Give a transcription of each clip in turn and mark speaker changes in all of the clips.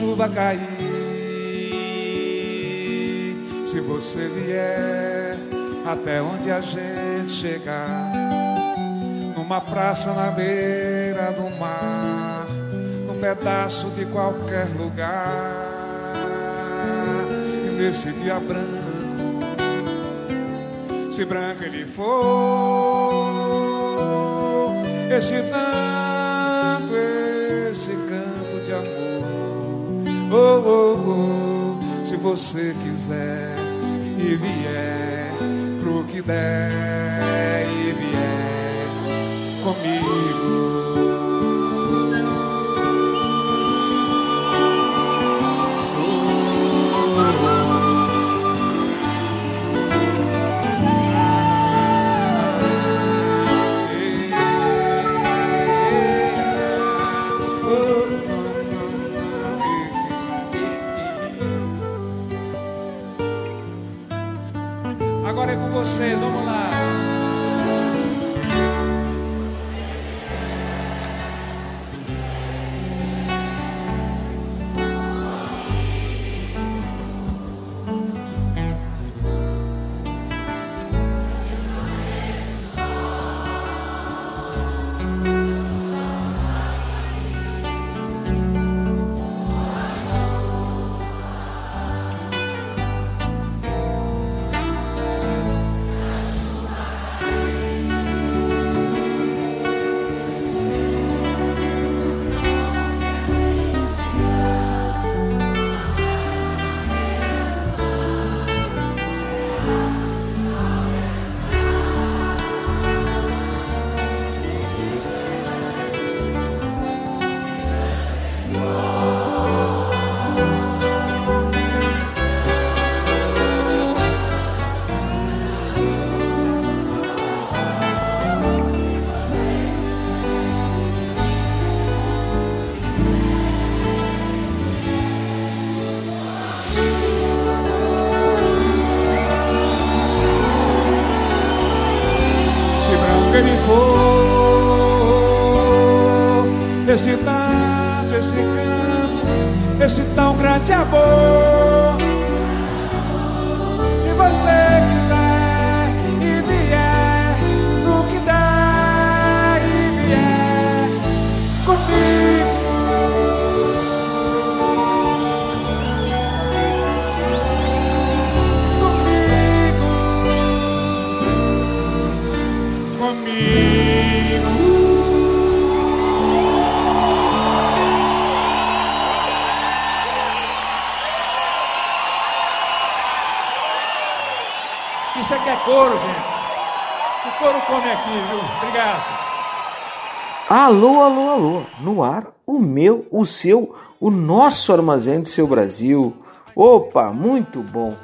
Speaker 1: Chuva cair, se você vier até onde a gente chegar, numa praça na beira do mar, num pedaço de qualquer lugar, nesse dia branco, se branco ele for, esse tanto, oh, oh, oh, se você quiser e vier pro que der e vier comigo. Você,
Speaker 2: Alô, alô, alô. No ar, o meu, o seu, o nosso armazém do seu Brasil. Opa, muito bom.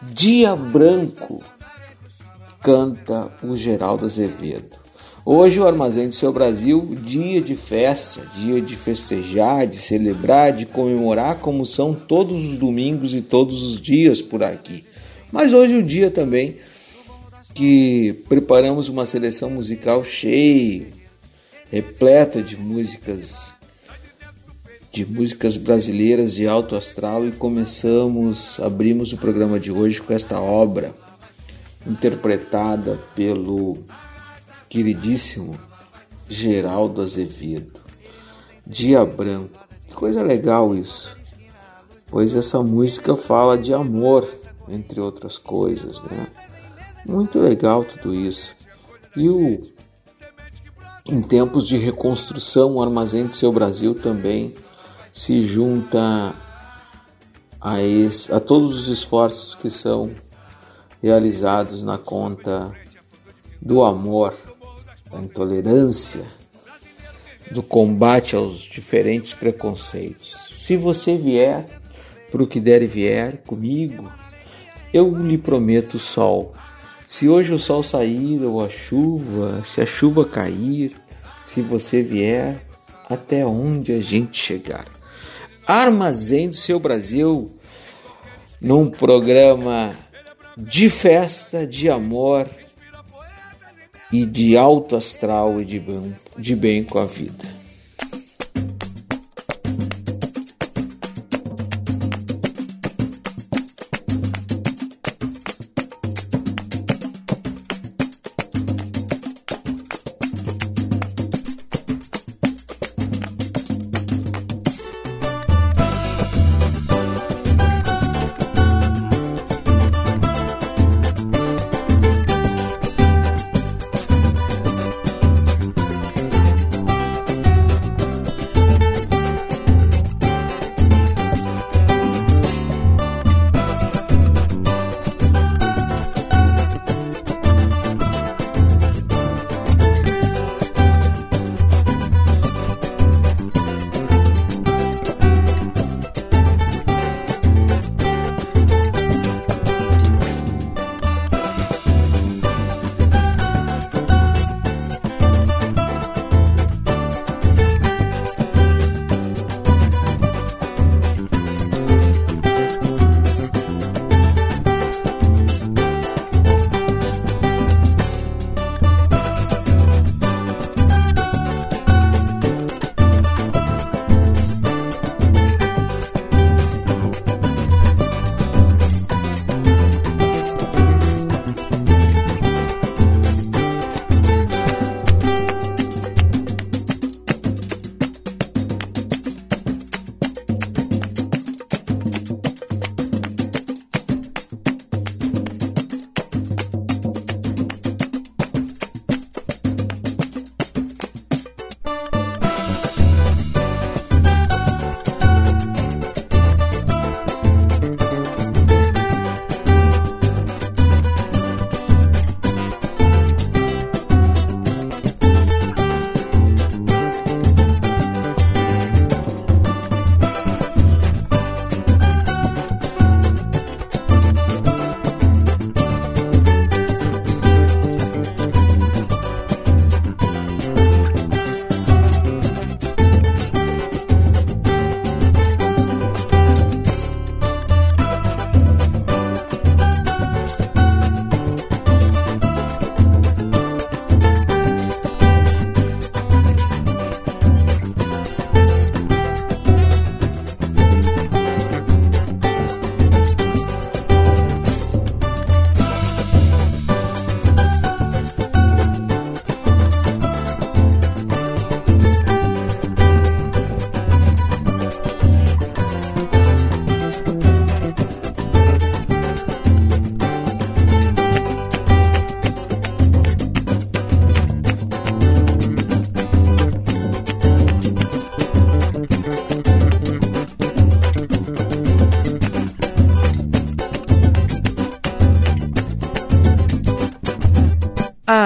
Speaker 2: Dia Branco canta o Geraldo Azevedo. Hoje o Armazém do Seu Brasil, dia de festa, dia de festejar, de celebrar, de comemorar, como são todos os domingos e todos os dias por aqui. Mas hoje é um dia também que preparamos uma seleção musical cheia, repleta de músicas de músicas brasileiras de alto astral e começamos, abrimos o programa de hoje com esta obra interpretada pelo queridíssimo Geraldo Azevedo. Dia Branco. Que coisa legal isso. Pois essa música fala de amor, entre outras coisas, né? Muito legal tudo isso. E o em tempos de reconstrução, o Armazém do Seu Brasil também se junta a, esse, a todos os esforços que são realizados na conta do amor da intolerância, do combate aos diferentes preconceitos. Se você vier para o que der e vier comigo, eu lhe prometo sol. Se hoje o sol sair ou a chuva, se a chuva cair, se você vier, até onde a gente chegar. Armazém do seu Brasil, num programa de festa, de amor e de alto astral e de bem, de bem com a vida.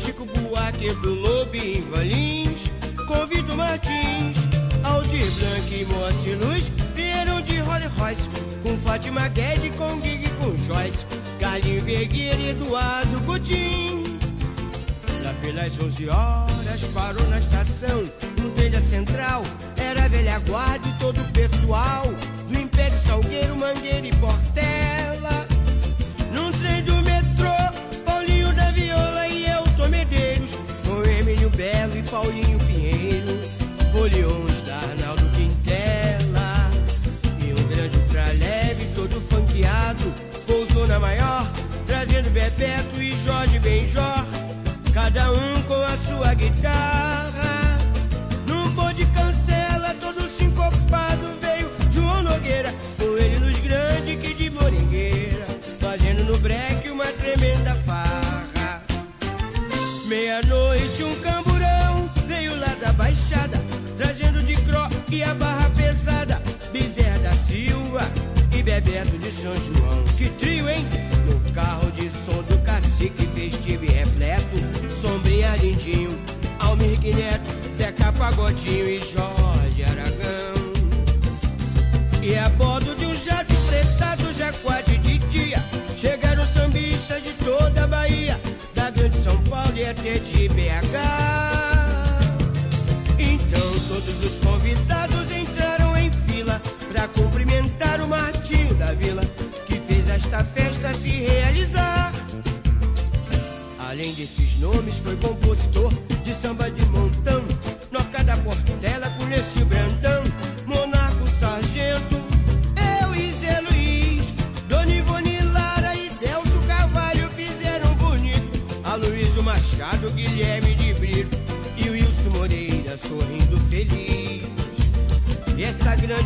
Speaker 3: Chico Buarque do Lobinho Valins, com Vitor Martins, Aldir Blanc e Moacir Luz. Vieram de Rolls Royce, com Fátima Guedes, com Gig com Joyce, Carlinho Vergueira e Eduardo Coutinho. Lá pelas 11 horas parou na estação, no telha central, era velha guarda e todo o pessoal. Do Império Salgueiro, Mangueira e Portela. Bebeto e Jorge Benjor, cada um com a sua guitarra. Num bonde cancela, todo sincopado veio João Nogueira, com ele nos grandes que de moringueira, fazendo no breque uma tremenda farra. Meia-noite um camburão veio lá da baixada, trazendo de cro e a barra pesada, Bezerra da Silva e Bebeto de São João. Neto, Zeca Pagodinho e Jorge Aragão. E a bordo de um jato fretado já quase de dia. Chegaram sambistas de toda a Bahia Da grande São Paulo e até de BH Então todos os convidados entraram em fila Pra cumprimentar o Martinho da Vila Que fez esta festa se realizar. Além desses nomes, foi compositor de samba de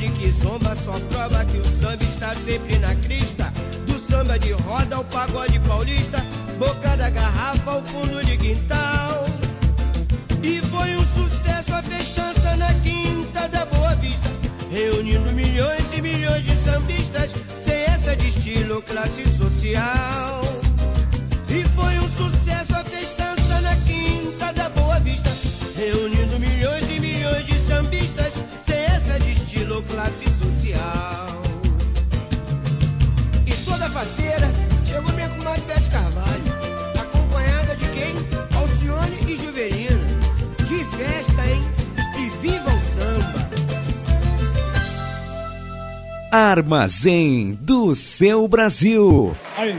Speaker 3: essa grande quizomba só prova que o samba está sempre na crista. Do samba de roda ao pagode paulista, boca da garrafa ao fundo de quintal. E foi um sucesso a festança na quinta da Boa Vista, reunindo milhões e milhões de sambistas, sem essa de estilo classe social.
Speaker 4: Armazém do seu Brasil.
Speaker 5: Aí,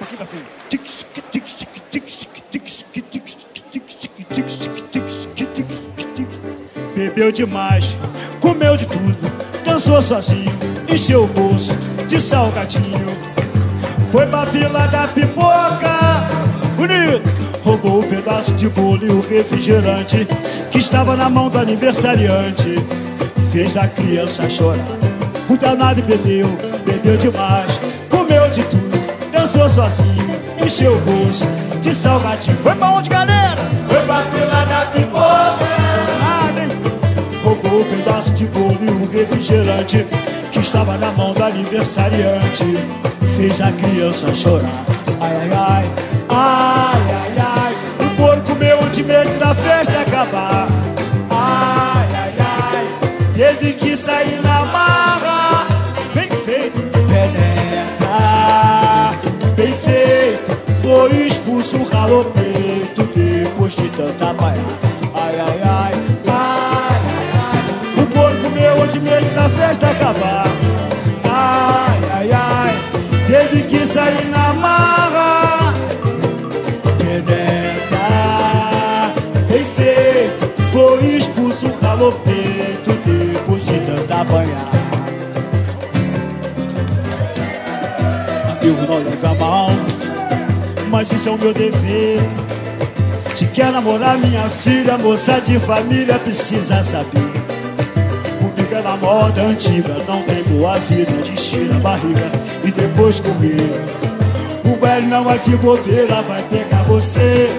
Speaker 5: aqui tá assim. Bebeu demais, comeu de tudo, dançou sozinho, encheu o bolso de salgadinho. Foi pra fila da pipoca, bonito, roubou um pedaço de bolo e o refrigerante que estava na mão do aniversariante. Fez a criança chorar. O danado bebeu, bebeu demais, comeu de tudo, dançou sozinho, encheu o bolso de salgadinho. Foi pra onde, galera? Foi pra fila da pipoca. Roubou um pedaço de bolo e um refrigerante que estava na mão do aniversariante. Fez a criança chorar. Ai, ai, ai, ai, ai, ai. O porco comeu de medo da festa acabar. Ai, ai, ai. Teve que sair na tanta baia. Ai, ai, ai, ai, ai, ai. O porco comeu de medo da festa acabar. teve que sair na marra. Penetra, bem feito, foi expulso o calor depois de tanta banhada. Amigo, não leva mal, mas isso é o meu dever. Se quer namorar minha filha, moça de família, precisa saber. Comigo é na moda antiga, não tem boa vida, tira a barriga e depois correr. O velho não vai te bobeira, vai pegar você.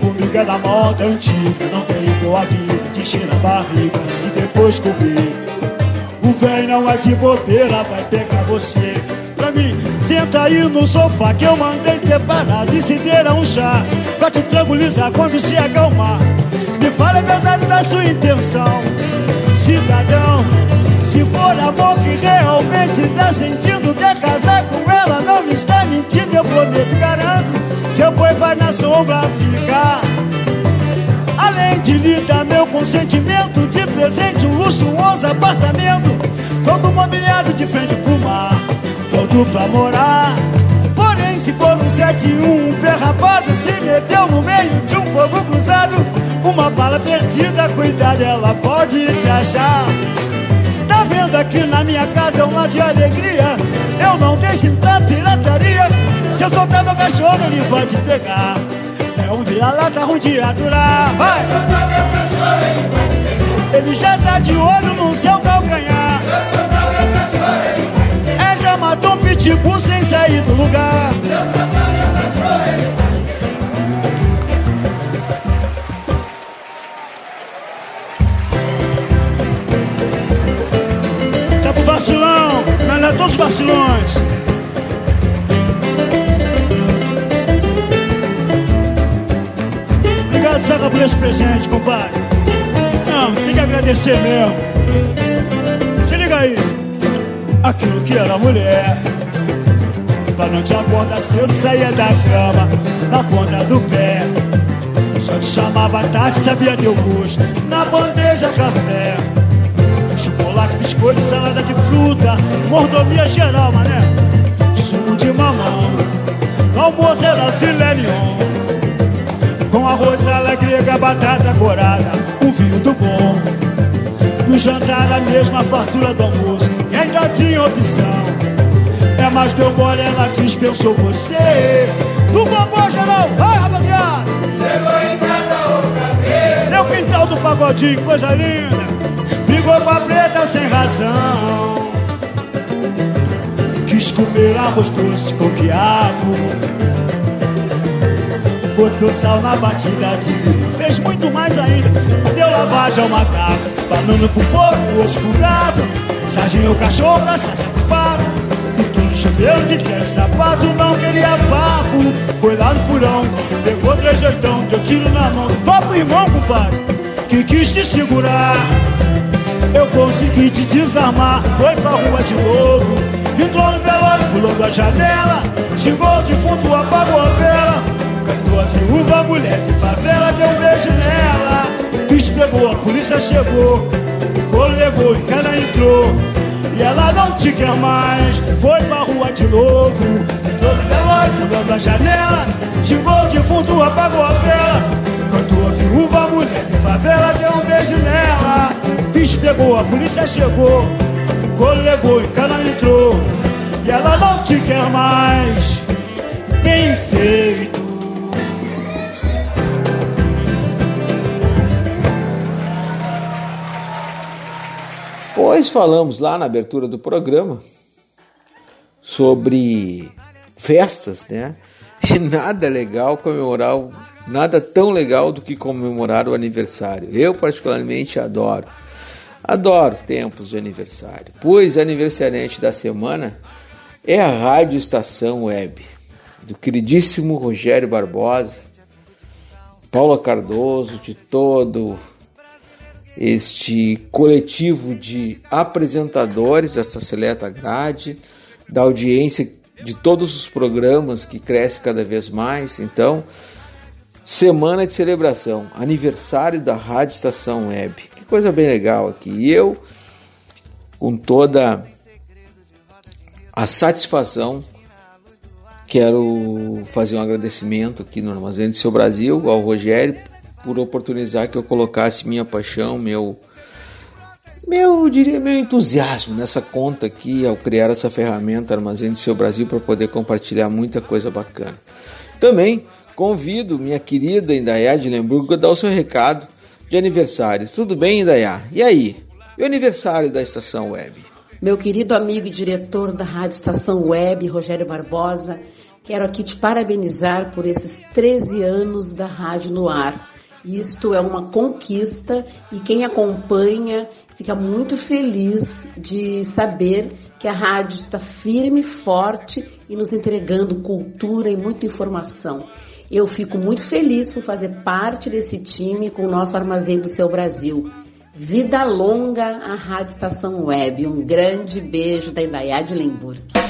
Speaker 5: Comigo é na moda antiga, não tem boa vida, tira a barriga e depois correr. O velho não vai te bobeira, vai pegar você pra mim. Senta aí no sofá que eu mandei separar. Decidiram um chá pra te tranquilizar quando se acalmar. Me fala a verdade da sua intenção, cidadão. Se for amor que realmente tá sentindo, quer casar com ela, não me está mentindo, eu prometo, garanto. Seu boi vai na sombra ficar. Além de lhe dar meu consentimento, de presente um luxuoso apartamento, todo mobiliado de frente pro mar todo pra morar. Se for um 71, um pé rapado se meteu no meio de um fogo cruzado. Uma bala perdida, cuidado, ela pode te achar. Tá vendo aqui na minha casa é uma de alegria. Eu não deixo entrar pirataria. Se eu soltar meu cachorro, ele te pegar. É um vira-lata ruim de aturar. Vai! Ele já tá de olho no seu calcanhar. É já matou um pitbull sem sair do lugar. Sabe o vacilão? Não é todos os vacilões. Obrigado, Saga, por esse presente, compadre. Não, tem que agradecer mesmo. Se liga aí aquilo que era mulher. Pra não te acordar cedo, saía da cama na ponta do pé. Só te chamava tarde, sabia teu gosto. Na bandeja, café. Chocolate, biscoito, salada de fruta. Mordomia geral, mané. Sumo de mamão. Almoço era filé mignon. Com arroz, ala grega, batata corada. Um vinho do bom. No jantar, a mesma fartura do almoço e ainda tinha opção. É, mas deu mole, ela dispensou você. Do vovô geral, vai rapaziada!
Speaker 6: Chegou em casa outra vez.
Speaker 5: Meu quintal do pagodinho, coisa linda. Brigou com a preta sem razão. Quis comer arroz doce com quiabo. Botou sal na batida de milho. Fez muito mais ainda. Deu lavagem ao macaco. Banana pro porco, osso pro gato. Sarginho cachorro, cachaça pro pato. E tudo choveu de quer sapato, não queria papo. Foi lá no porão, pegou três oitão, deu tiro na mão. Topo irmão, compadre, que quis te segurar. Eu consegui te desarmar, foi pra rua de novo. Entrou no velório, pulou da janela. Xingou o defunto, apagou a vela. Cantou a viúva, mulher de favela, deu um beijo nela. Bicho pegou, a polícia chegou. O colo levou e cana entrou. E ela não te quer mais, foi pra rua de novo. Entrou no velório, pulou da janela. Xingou o defunto, apagou a vela. Cantou a viúva, mulher de favela, deu um beijo nela. Bicho pegou, a polícia chegou. O levou e cana entrou. E ela não te quer mais. Bem feito.
Speaker 2: Pois falamos lá na abertura do programa sobre festas, né? E nada legal comemorar, nada tão legal do que comemorar o aniversário. Eu particularmente adoro. Adoro tempos de aniversário. Pois aniversariante da semana é a Rádio Estação Web do queridíssimo Rogério Barbosa, Paula Cardoso, de todo este coletivo de apresentadores dessa seleta grade, da audiência de todos os programas que cresce cada vez mais. Então, semana de celebração, aniversário da Rádio Estação Web. Que coisa bem legal aqui. E eu, com toda a satisfação Quero fazer um agradecimento aqui no Armazém do Seu Brasil ao Rogério por oportunizar que eu colocasse minha paixão, meu meu, diria, meu entusiasmo nessa conta aqui ao criar essa ferramenta Armazém do Seu Brasil para poder compartilhar muita coisa bacana. Também convido minha querida Indaiá de Lemburgo a dar o seu recado de aniversário. Tudo bem, Indaiá? E aí? E o aniversário da Estação Web?
Speaker 7: Meu querido amigo e diretor da Rádio Estação Web, Rogério Barbosa, quero aqui te parabenizar por esses 13 anos da Rádio no Ar. Isto é uma conquista e quem acompanha fica muito feliz de saber que a rádio está firme, forte e nos entregando cultura e muita informação. Eu fico muito feliz por fazer parte desse time com o nosso Armazém do Seu Brasil. Vida longa à Rádio Estação Web. Um grande beijo da Indaiá de Lemburg.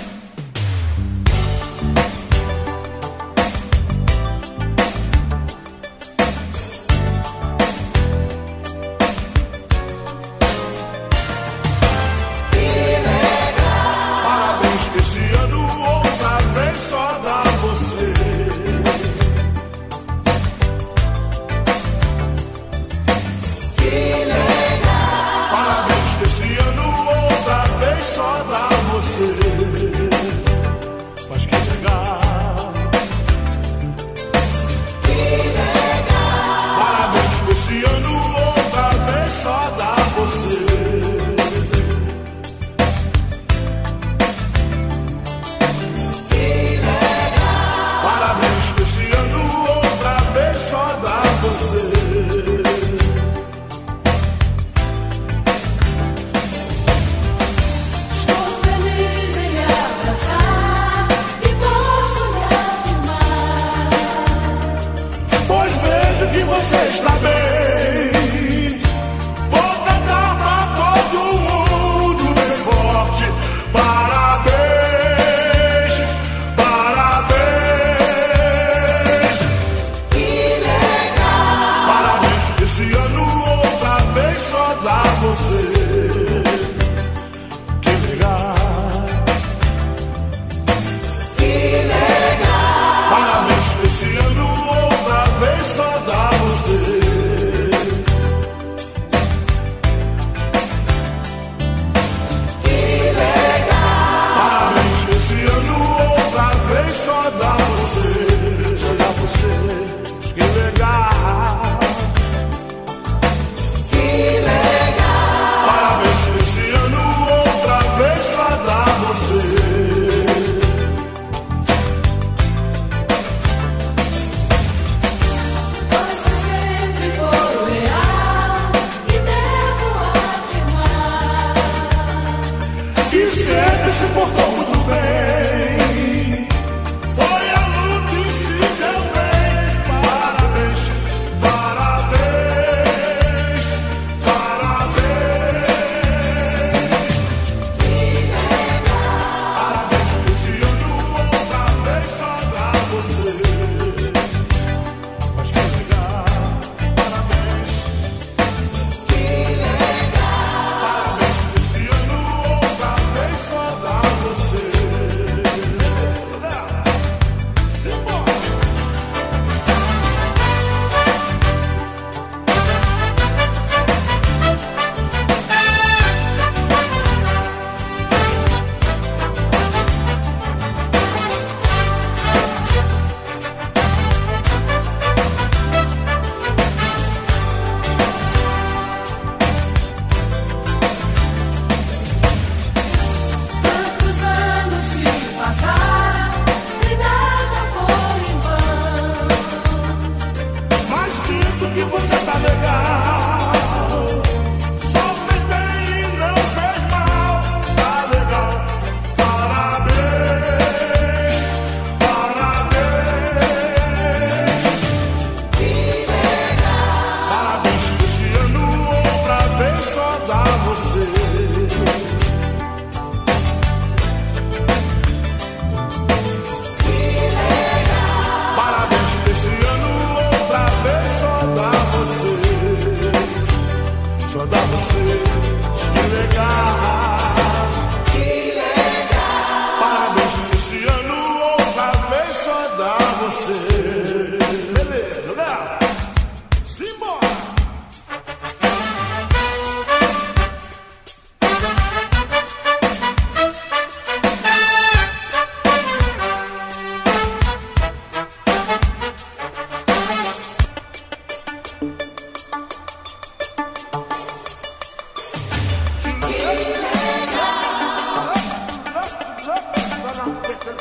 Speaker 8: Para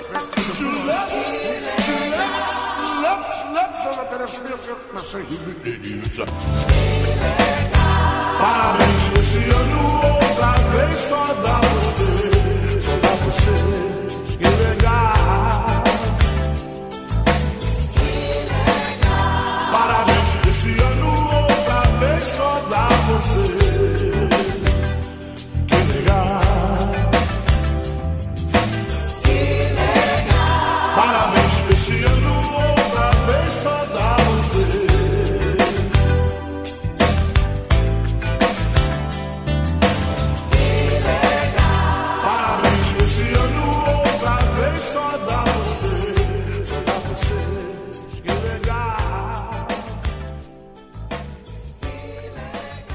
Speaker 8: o outra vez só da você, só dá você, que legal.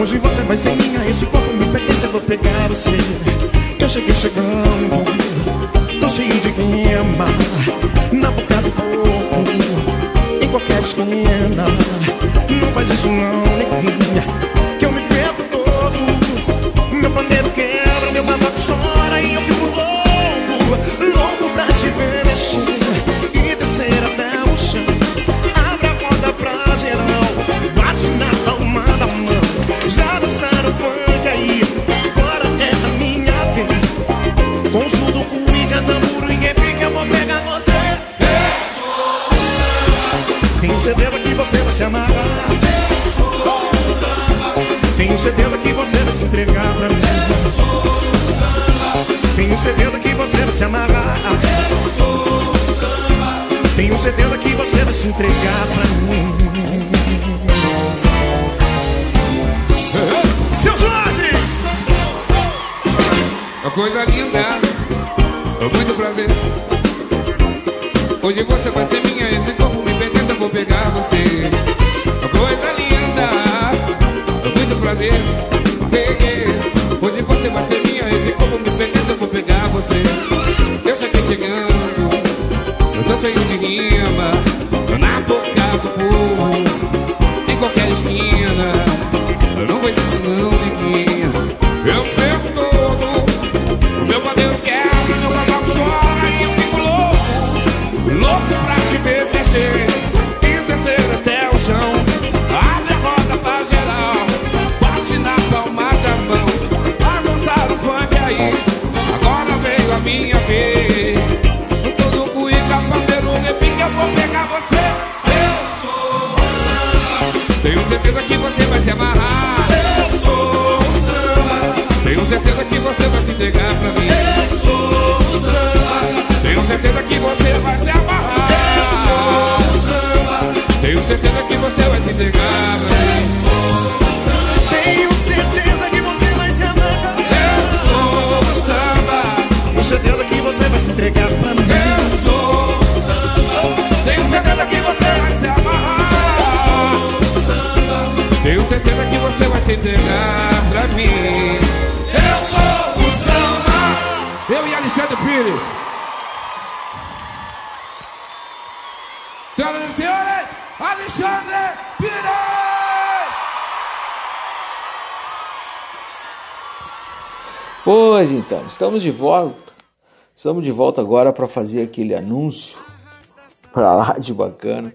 Speaker 9: Hoje você vai ser minha, esse corpo me pertence, eu vou pegar você. Eu cheguei chegando, tô cheio de guima, na boca do corpo, em qualquer esquina. Não faz isso não, neguinha, você vai se samba. Tenho certeza que você vai se entregar pra mim. Tenho certeza que você vai se amarrar. Tenho certeza que você vai se entregar pra mim. Seu Jorge!
Speaker 1: Uma coisa linda, muito prazer. Hoje você vai ser minha, esse corpo vou pegar você. Coisa linda, muito prazer. Peguei. Hoje você vai ser minha, esse corpo me pertence, eu vou pegar você. Eu cheguei chegando, eu tô cheio de rima, na boca do povo, em qualquer esquina. Eu não vejo isso não, neguinha. Minha vez. No todo cuíca, pandeiro, repique, eu vou pegar você. Eu sou samba. Tenho certeza que você vai se amarrar. Eu sou samba. Tenho certeza que você vai se entregar pra mim. Eu sou samba. Tenho certeza que você vai se amarrar. Eu sou samba. Tenho certeza que você vai se entregar pra mim. Eu sou samba.
Speaker 9: Tenho certeza certeza que você vai se entregar pra mim.
Speaker 1: Eu sou samba. Tenho certeza que você vai se amarrar. Eu sou samba. Tenho certeza que você vai se entregar pra mim. Eu sou o samba. Eu e Alexandre Pires. Senhoras e senhores, Alexandre Pires!
Speaker 2: Pois então, estamos de volta. Estamos de volta agora para fazer aquele anúncio para lá de bacana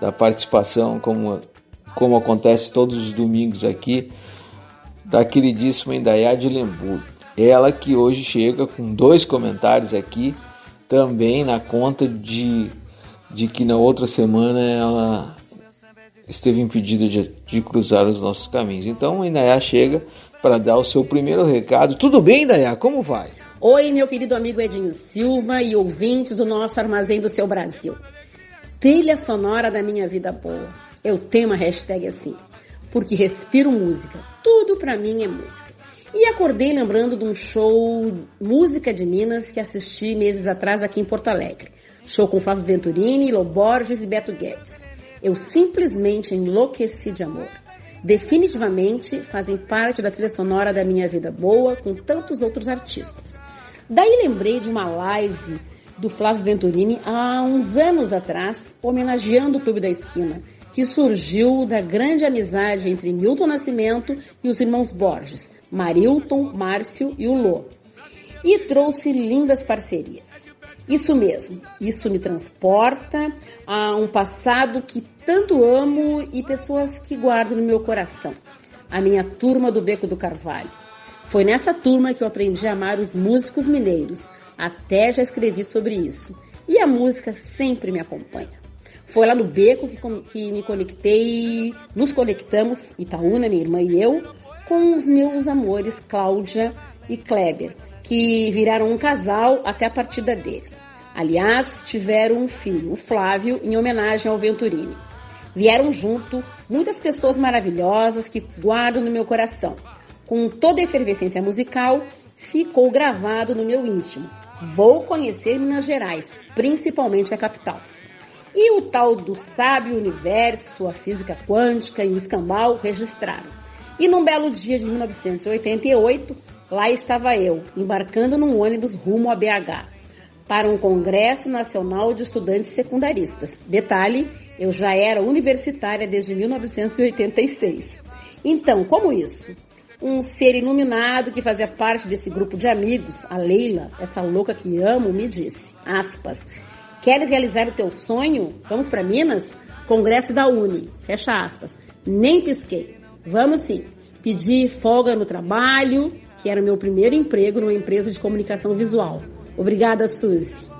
Speaker 2: da participação, como, como acontece todos os domingos aqui, da queridíssima Indaiá de Lemburgo. Ela que hoje chega com dois comentários aqui, também na conta de, de que na outra semana ela esteve impedida de, de cruzar os nossos caminhos. Então a Indaiá chega para dar o seu primeiro recado. Tudo bem, Indaiá? Como vai?
Speaker 7: Oi, meu querido amigo Edinho Silva e ouvintes do nosso Armazém do Seu Brasil. Trilha sonora da minha vida boa. Eu tenho uma hashtag assim, porque respiro música. Tudo pra mim é música. E acordei lembrando de um show Música de Minas que assisti meses atrás aqui em Porto Alegre. Show com Flávio Venturini, Lô Borges e Beto Guedes. Eu simplesmente enlouqueci de amor. Definitivamente fazem parte da trilha sonora da minha vida boa com tantos outros artistas. Daí lembrei de uma live do Flávio Venturini há uns anos atrás, homenageando o Clube da Esquina, que surgiu da grande amizade entre Milton Nascimento e os irmãos Borges, Marilton, Márcio e o Lô. E trouxe lindas parcerias. Isso mesmo, isso me transporta a um passado que tanto amo e pessoas que guardo no meu coração. A minha turma do Beco do Carvalho. Foi nessa turma que eu aprendi a amar os músicos mineiros. Até já escrevi sobre isso. e a música sempre me acompanha. Foi lá no beco que, que me conectei, nos conectamos, Itaúna, minha irmã e eu, com os meus amores Cláudia e Kleber, que viraram um casal até a partida dele. Aliás, tiveram um filho, o Flávio, em homenagem ao Venturini. Vieram junto muitas pessoas maravilhosas que guardo no meu coração. Com toda a efervescência musical, ficou gravado no meu íntimo. Vou conhecer Minas Gerais, principalmente a capital. E o tal do sábio universo, a física quântica e o escambau registraram. E num belo dia de 1988, lá estava eu, embarcando num ônibus rumo a BH, para um Congresso Nacional de Estudantes Secundaristas. Detalhe, eu já era universitária desde 1986. Então, como isso? Um ser iluminado que fazia parte desse grupo de amigos, a Leila, essa louca que amo, me disse, aspas, Queres realizar o teu sonho? Vamos para Minas? Congresso da Uni. Fecha aspas. Nem pisquei. Vamos sim. Pedi folga no trabalho, que era o meu primeiro emprego numa empresa de comunicação visual. Obrigada, Suzy.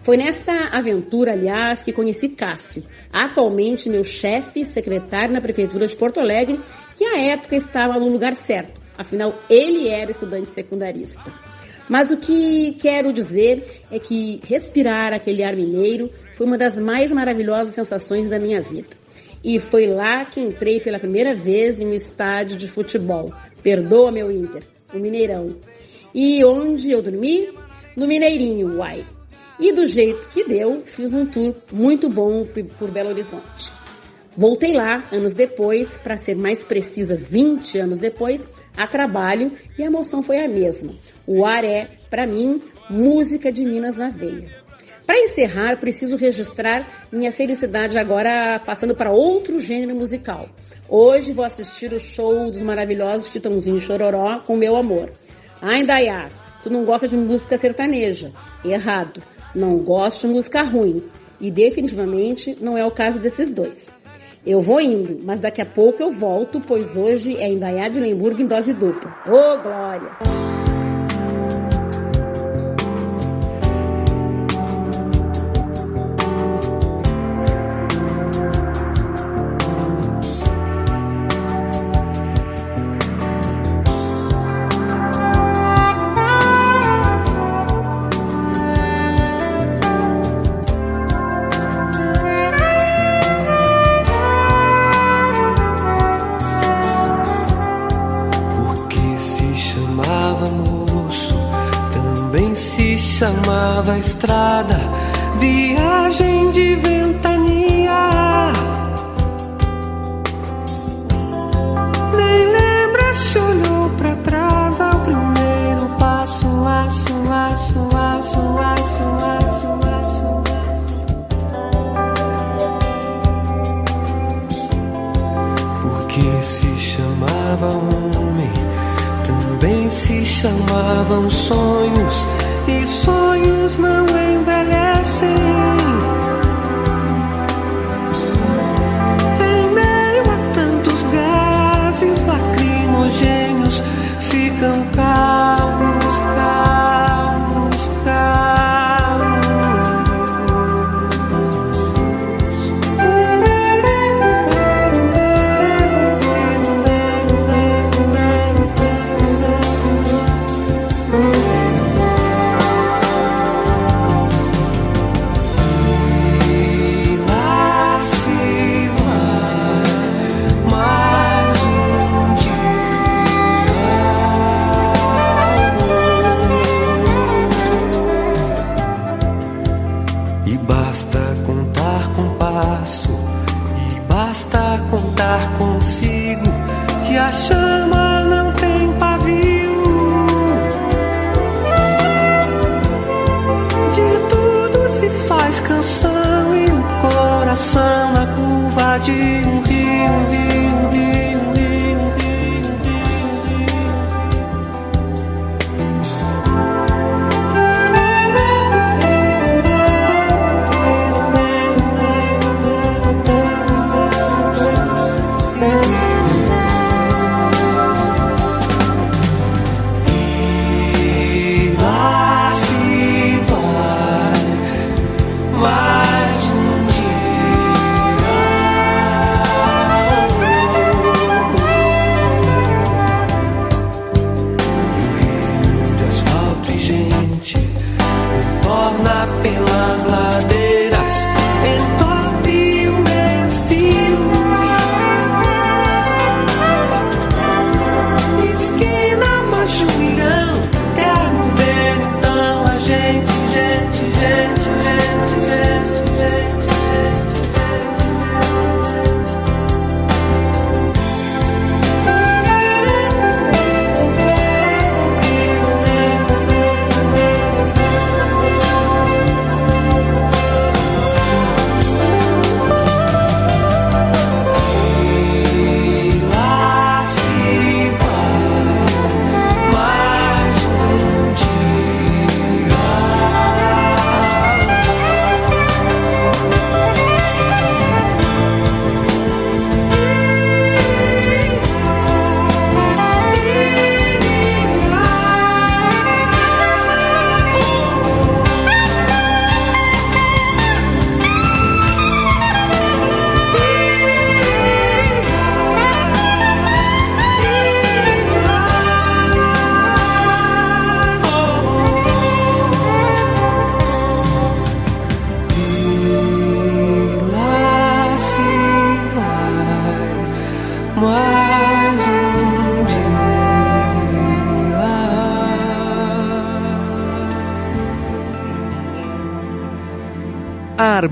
Speaker 7: Foi nessa aventura, aliás, que conheci Cássio, atualmente meu chefe secretário na Prefeitura de Porto Alegre, que à época estava no lugar certo, afinal ele era estudante secundarista. Mas o que quero dizer é que respirar aquele ar mineiro foi uma das mais maravilhosas sensações da minha vida. E foi lá que entrei pela primeira vez em um estádio de futebol. Perdoa meu Inter, o Mineirão. E onde eu dormi? No Mineirinho, uai. E do jeito que deu, fiz um tour muito bom por Belo Horizonte. Voltei lá anos depois, para ser mais precisa, 20 anos depois, a trabalho e a emoção foi a mesma. O ar é, para mim, música de Minas na veia. Para encerrar, preciso registrar minha felicidade agora passando para outro gênero musical. Hoje vou assistir o show dos maravilhosos Titãozinho Chororó com meu amor. Ai, Dayá, tu não gosta de música sertaneja. Errado. Não gosto de música ruim. E definitivamente não é o caso desses dois. Eu vou indo, mas daqui a pouco eu volto, pois hoje é Indaiá de Lemburgo em dose dupla. Ô, oh, glória!
Speaker 10: Chamava estrada,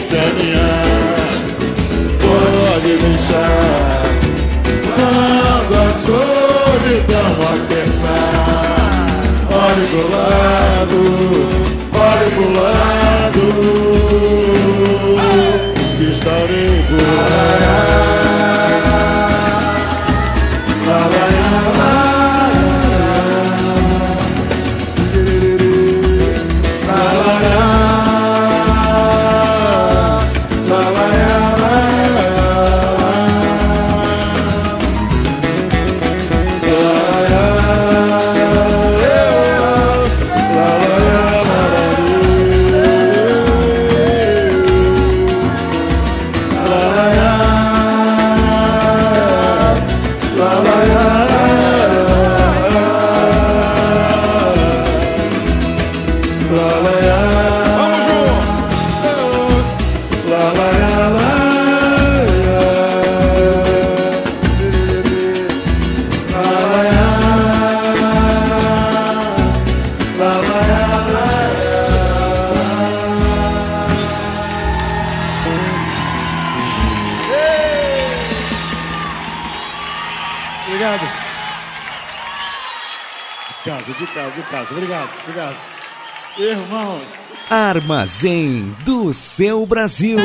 Speaker 11: Seigneur.
Speaker 12: Armazém do seu Brasil.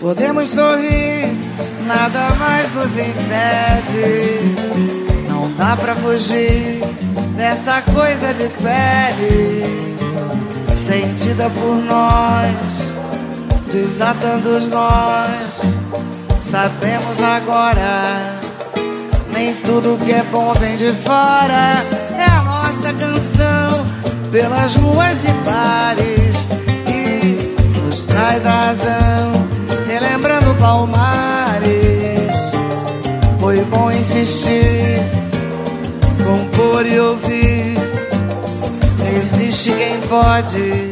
Speaker 13: Podemos sorrir, nada mais nos impede. Não dá pra fugir dessa coisa de pele sentida por nós, desatando os nós Sabemos agora, nem tudo que é bom vem de fora. É a nossa canção pelas ruas e bares que nos traz a razão, relembrando palmares. Foi bom insistir, compor e ouvir. Existe quem pode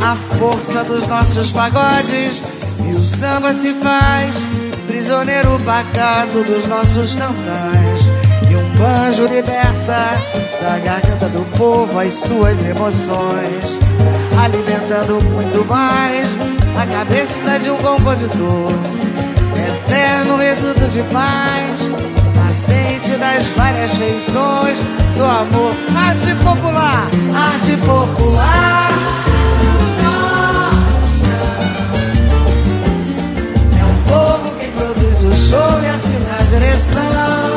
Speaker 13: a força dos nossos pagodes e o samba se faz prisioneiro pacato dos nossos tantãs. E um banjo liberta da garganta do povo as suas emoções, alimentando muito mais a cabeça de um compositor. Eterno reduto de paz, aceite das várias feições do amor. Arte popular, arte popular. soube assinar a direção.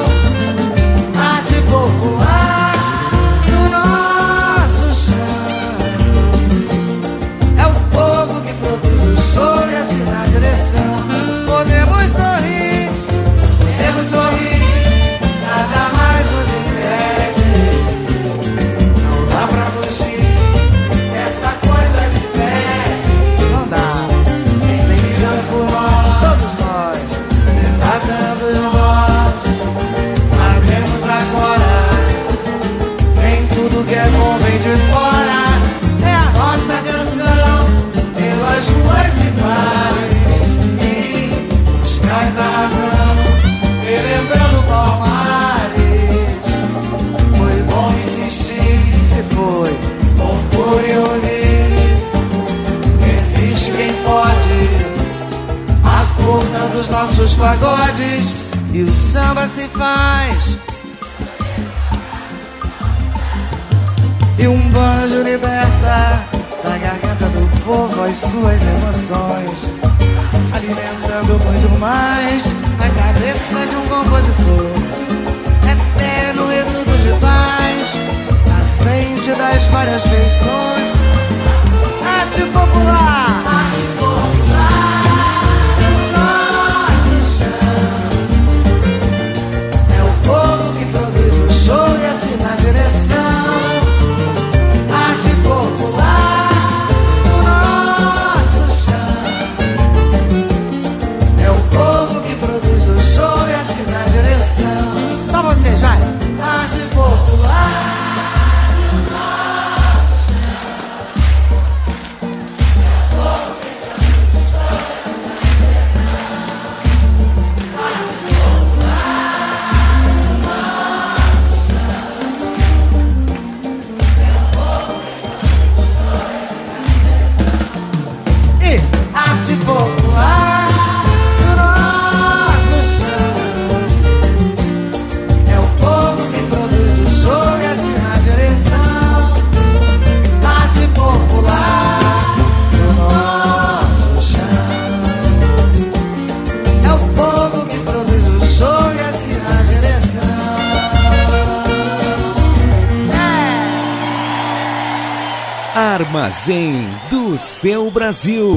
Speaker 12: Brasil.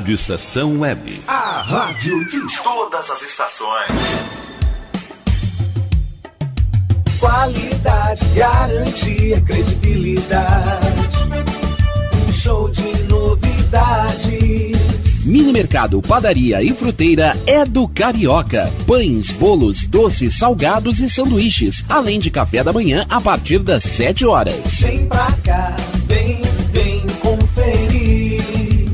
Speaker 14: Rádio Estação Web.
Speaker 15: A rádio de todas as estações.
Speaker 13: Qualidade, garantia, credibilidade. Um show de novidades.
Speaker 16: Mini Mercado, Padaria e Fruteira é do Carioca. Pães, bolos, doces, salgados e sanduíches, além de café da manhã a partir das 7 horas.
Speaker 13: Vem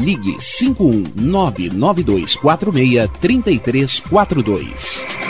Speaker 16: ligue 51992463342.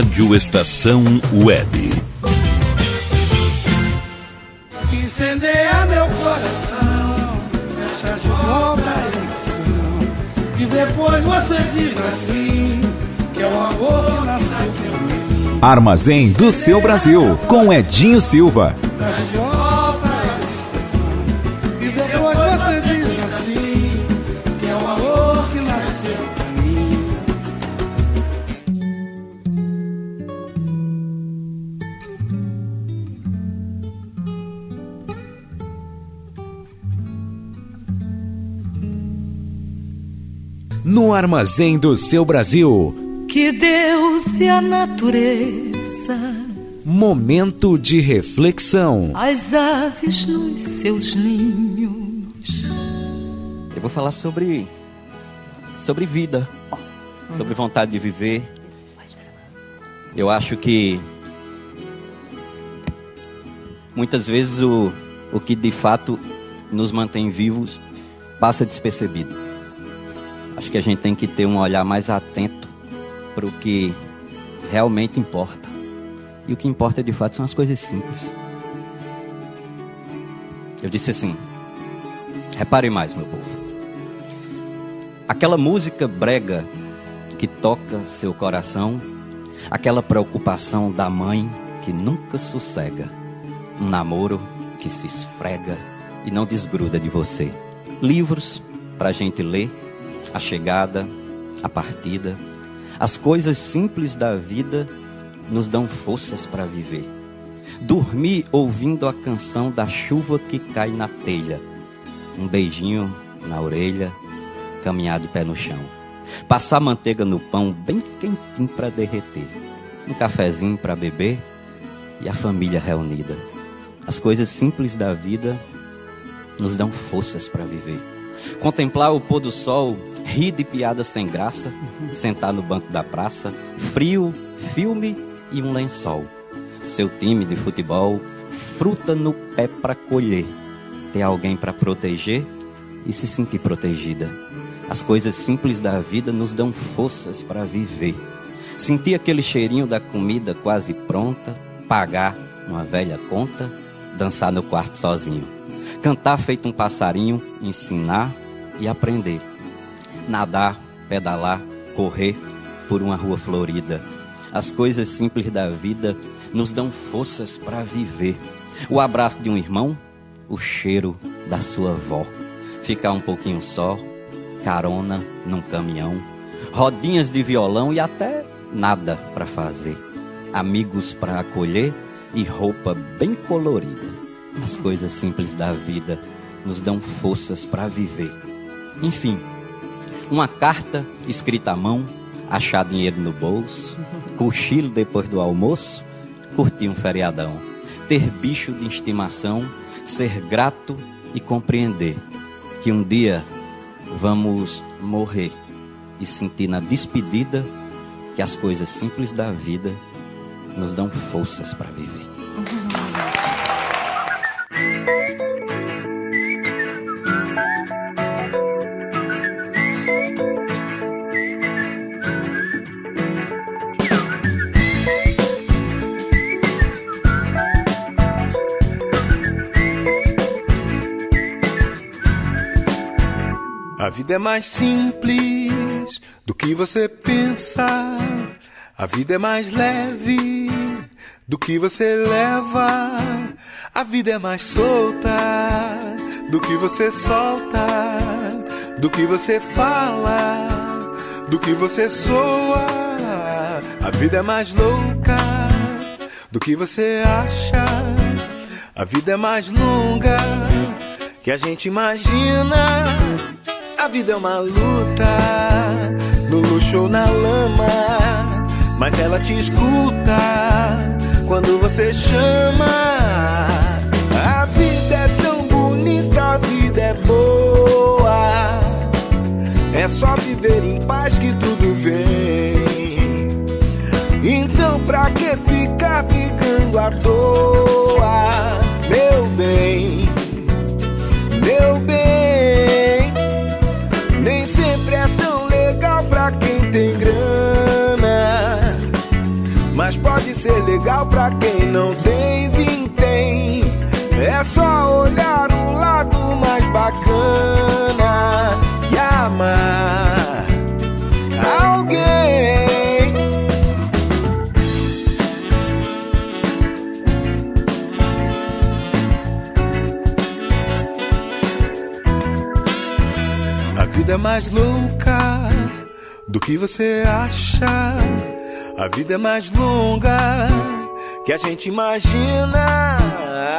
Speaker 14: Rádio Estação Web.
Speaker 6: Incendeia meu coração, fecha de volta a eleição. E depois você diz assim: que é o amor nasceu.
Speaker 11: Armazém do seu Brasil, com Edinho Silva. No Armazém do seu Brasil,
Speaker 10: Que Deus e a natureza,
Speaker 11: momento de reflexão.
Speaker 10: as aves nos seus ninhos.
Speaker 17: Eu vou falar sobre sobre vida, sobre vontade de viver. Eu acho que muitas vezes o, o que de fato nos mantém vivos passa despercebido. Acho que a gente tem que ter um olhar mais atento para o que realmente importa. E o que importa de fato são as coisas simples. Eu disse assim: repare mais, meu povo. Aquela música brega que toca seu coração, aquela preocupação da mãe que nunca sossega, um namoro que se esfrega e não desgruda de você. Livros para a gente ler, a chegada, a partida, as coisas simples da vida nos dão forças para viver. Dormir ouvindo a canção da chuva que cai na telha, um beijinho na orelha, caminhar de pé no chão. Passar manteiga no pão bem quentinho para derreter. Um cafezinho para beber e a família reunida. As coisas simples da vida nos dão forças para viver. Contemplar o pôr do sol, rir de piada sem graça, sentar no banco da praça, frio, filme e um lençol. Seu time de futebol, fruta no pé para colher, ter alguém para proteger e se sentir protegida. As coisas simples da vida nos dão forças para viver. Sentir aquele cheirinho da comida quase pronta, pagar uma velha conta, dançar no quarto sozinho. Cantar feito um passarinho, ensinar e aprender. Nadar, pedalar, correr por uma rua florida. As coisas simples da vida nos dão forças para viver. O abraço de um irmão, o cheiro da sua avó. Ficar um pouquinho só, carona num caminhão, rodinhas de violão e até nada para fazer. Amigos para acolher e roupa bem colorida. As coisas simples da vida nos dão forças para viver. Enfim, uma carta escrita à mão, achar dinheiro no bolso, cochilo depois do almoço, curtir um feriadão, ter bicho de estimação, ser grato e compreender que um dia vamos morrer e sentir na despedida que as coisas simples da vida nos dão forças para viver.
Speaker 18: Vida é mais simples do que você pensa. A vida é mais leve do que você leva. A vida é mais solta do que você solta. Do que você fala, do que você soa. A vida é mais louca do que você acha. A vida é mais longa que a gente imagina. A vida é uma luta, no luxo ou na lama, mas ela te escuta quando você chama. A vida é tão bonita, a vida é boa. É só viver em paz que tudo vem. Então pra que ficar brigando à toa, meu bem, ser legal pra quem não tem vintém. É só olhar o lado mais bacana e amar alguém. A vida é mais louca do que você acha. A vida é mais longa que a gente imagina.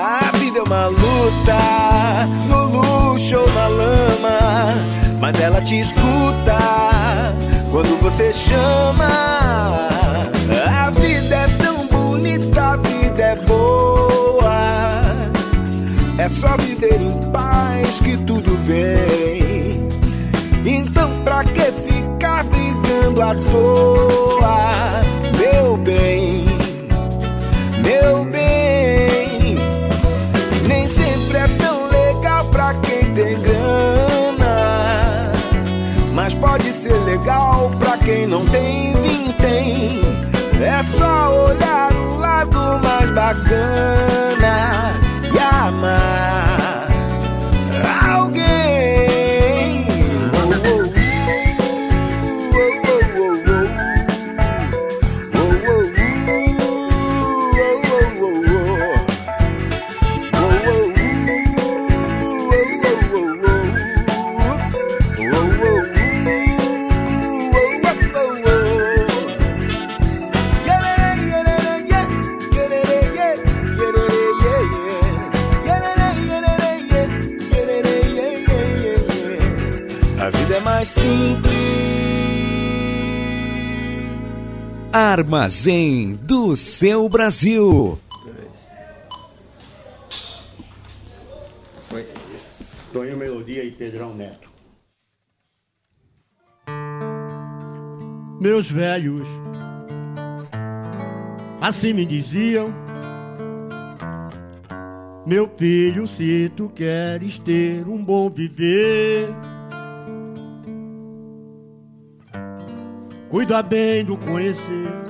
Speaker 18: A vida é uma luta, no luxo ou na lama. Mas ela te escuta quando você chama. A vida é tão bonita, a vida é boa. É só viver em paz que tudo vem. Então pra que à toa, meu bem, meu bem? Nem sempre é tão legal pra quem tem grana, mas pode quem não tem vintém. É só olhar o lado mais bacana
Speaker 4: Armazém do seu Brasil.
Speaker 19: Foi. Tonho Melodia e Pedrão Neto. Meus velhos, assim me diziam. Meu filho, se tu queres ter um bom viver, cuida bem do conhecer.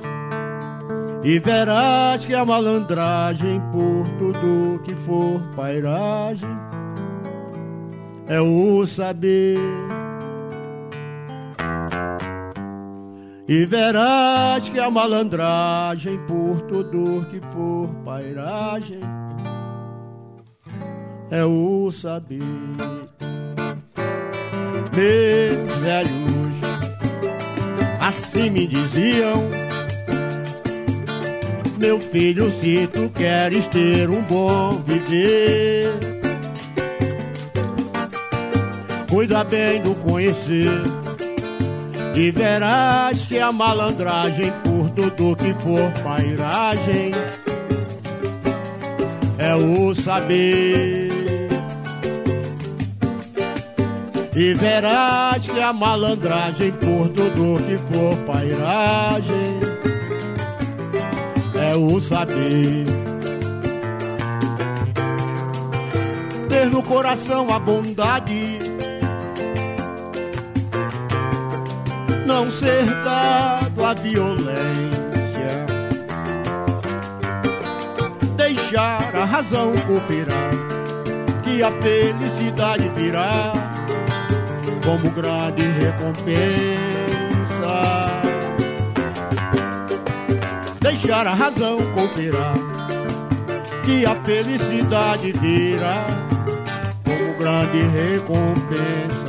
Speaker 19: E verás que a malandragem por tudo que for pairagem é o saber. E verás que a malandragem por tudo que for pairagem é o saber. Meus velhos assim me diziam. Meu filho, se tu queres ter um bom viver, cuida bem do conhecer. E verás que a malandragem por tudo que for pairagem é o saber. E verás que a malandragem por tudo que for pairagem é o saber. Ter no coração a bondade, não ser dado à violência, deixar a razão cooperar, que a felicidade virá como grande recompensa. Deixar a razão cooperar, que a felicidade virá como grande recompensa.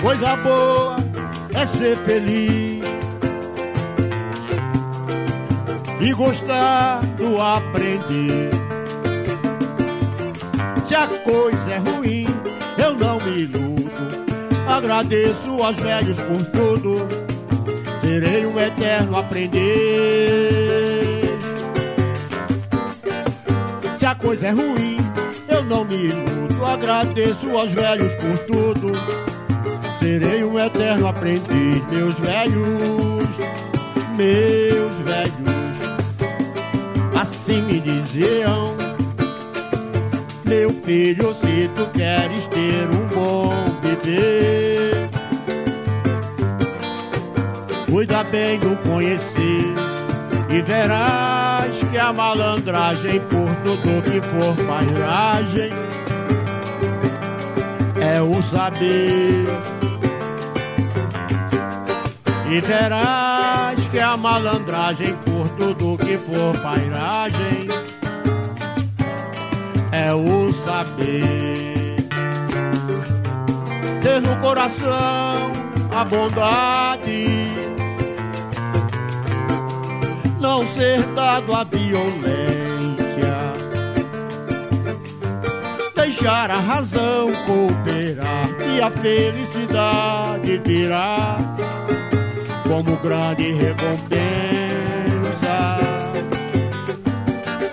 Speaker 19: Coisa boa é ser feliz e gostar do aprender. Se a coisa é ruim, eu não me iludo. Agradeço aos velhos por tudo. Serei um eterno aprender. Se a coisa é ruim, eu não me iludo. Agradeço aos velhos por tudo. Serei um eterno aprendiz, meus velhos, meus velhos. Assim me diziam. Meu filho, se tu queres ter um bom viver, cuida bem do conhecer e verás que a malandragem por tudo que for pairagem é o saber. E verás que a malandragem por tudo que for pairagem é o saber. Ter no coração a bondade, não ser dado à violência, deixar a razão cooperar e a felicidade virá como grande recompensa.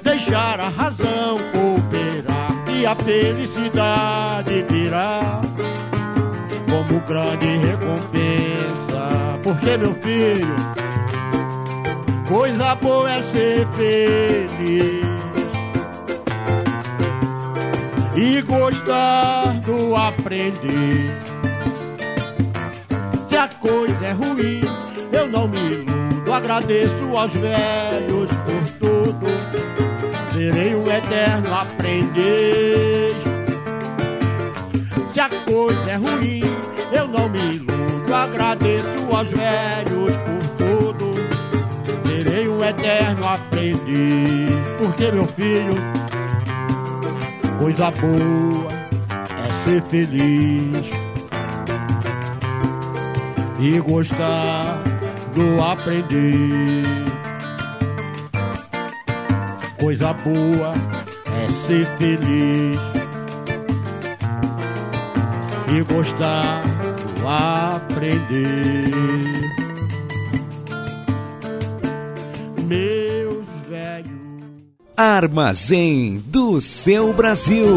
Speaker 19: Deixar a razão cooperar e a felicidade virá como grande recompensa. Porque, meu filho, Coisa boa é ser feliz e gostar do aprender. Se a coisa é ruim, eu não me iludo. Agradeço aos velhos por tudo. Serei o eterno aprender. Se a coisa é ruim, eu não me iludo. Agradeço aos velhos por eterno aprendi. Porque, meu filho, coisa boa é ser feliz e gostar do aprender. Coisa boa é ser feliz e gostar do aprender. meus velhos.
Speaker 4: Armazém do seu Brasil.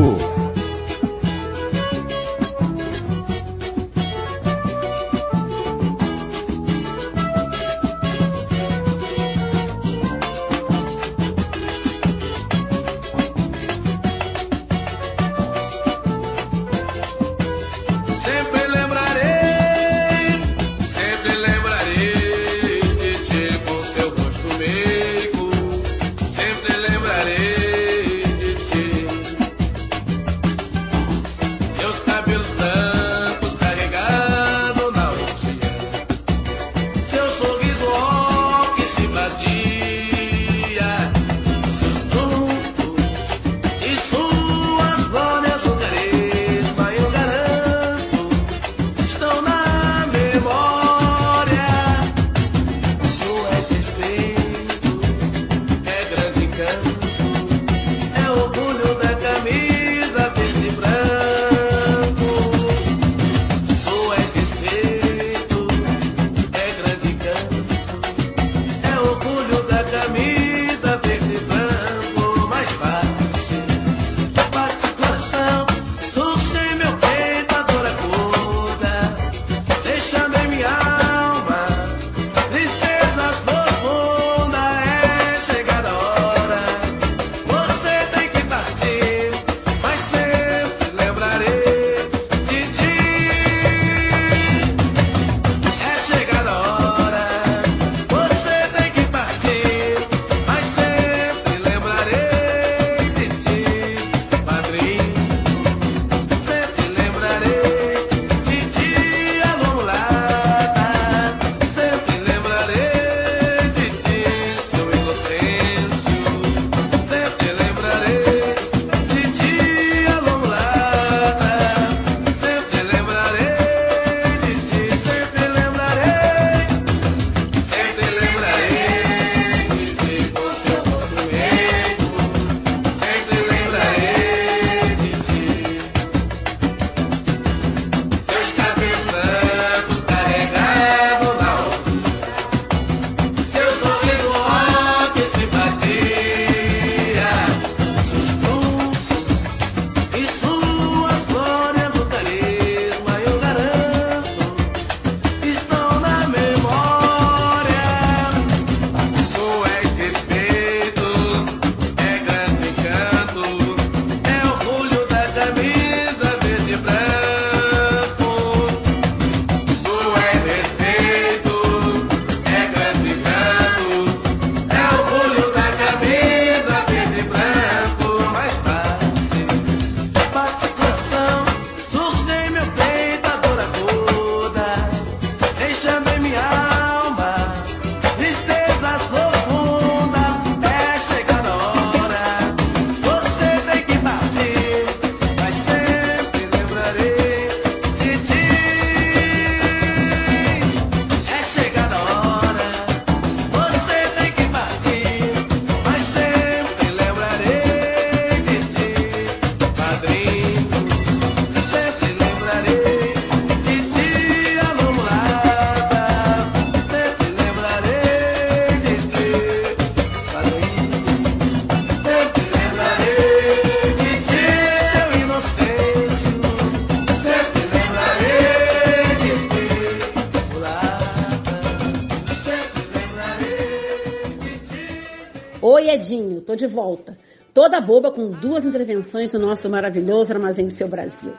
Speaker 7: tô de volta. Toda boba com duas intervenções do nosso maravilhoso Armazém do Seu Brasil.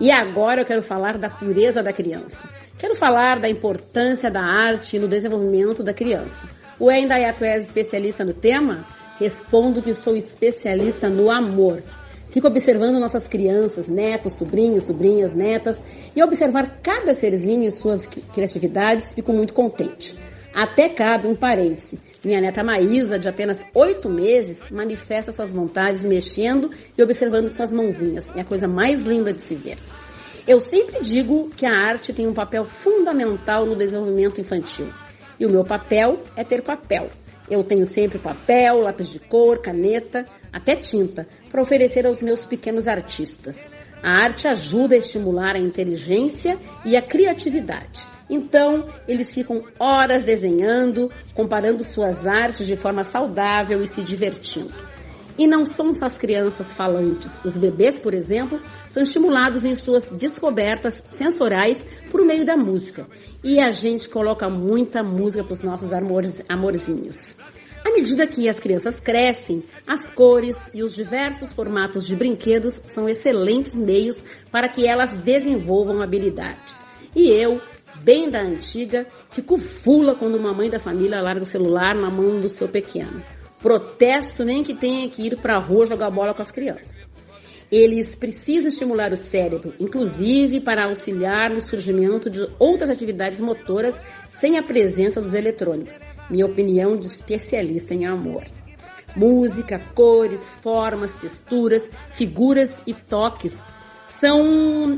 Speaker 7: E agora eu quero falar da pureza da criança. Quero falar da importância da arte no desenvolvimento da criança. O ainda tu és especialista no tema? Respondo que sou especialista no amor. Fico observando nossas crianças, netos, sobrinhos, sobrinhas, netas, e observar cada serzinho e suas criatividades, fico muito contente. Até cabe um parêntese. Minha neta Maísa, de apenas oito meses, manifesta suas vontades mexendo e observando suas mãozinhas. É a coisa mais linda de se ver. Eu sempre digo que a arte tem um papel fundamental no desenvolvimento infantil. E o meu papel é ter papel. Eu tenho sempre papel, lápis de cor, caneta, até tinta, para oferecer aos meus pequenos artistas. A arte ajuda a estimular a inteligência e a criatividade. Então, eles ficam horas desenhando, comparando suas artes de forma saudável e se divertindo. E não são só as crianças falantes. Os bebês, por exemplo, são estimulados em suas descobertas sensoriais por meio da música. E a gente coloca muita música para os nossos amorzinhos. À medida que as crianças crescem, as cores e os diversos formatos de brinquedos são excelentes meios para que elas desenvolvam habilidades. E eu, bem da antiga, fico fula quando uma mãe da família larga o celular na mão do seu pequeno. Protesto nem que tenha que ir para a rua jogar bola com as crianças. Eles precisam estimular o cérebro, inclusive para auxiliar no surgimento de outras atividades motoras sem a presença dos eletrônicos. Minha opinião de especialista em amor. Música, cores, formas, texturas, figuras e toques são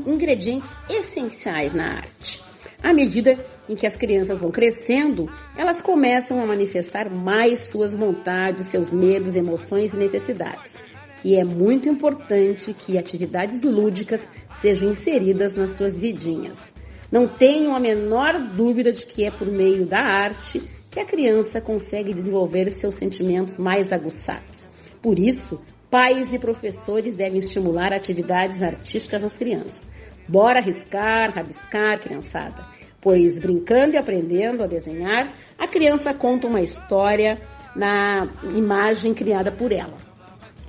Speaker 7: ingredientes essenciais na arte. À medida em que as crianças vão crescendo, elas começam a manifestar mais suas vontades, seus medos, emoções e necessidades. E é muito importante que atividades lúdicas sejam inseridas nas suas vidinhas. Não tenham a menor dúvida de que é por meio da arte que a criança consegue desenvolver seus sentimentos mais aguçados. Por isso, pais e professores devem estimular atividades artísticas nas crianças. Bora arriscar, rabiscar, criançada. Pois brincando e aprendendo a desenhar, a criança conta uma história na imagem criada por ela.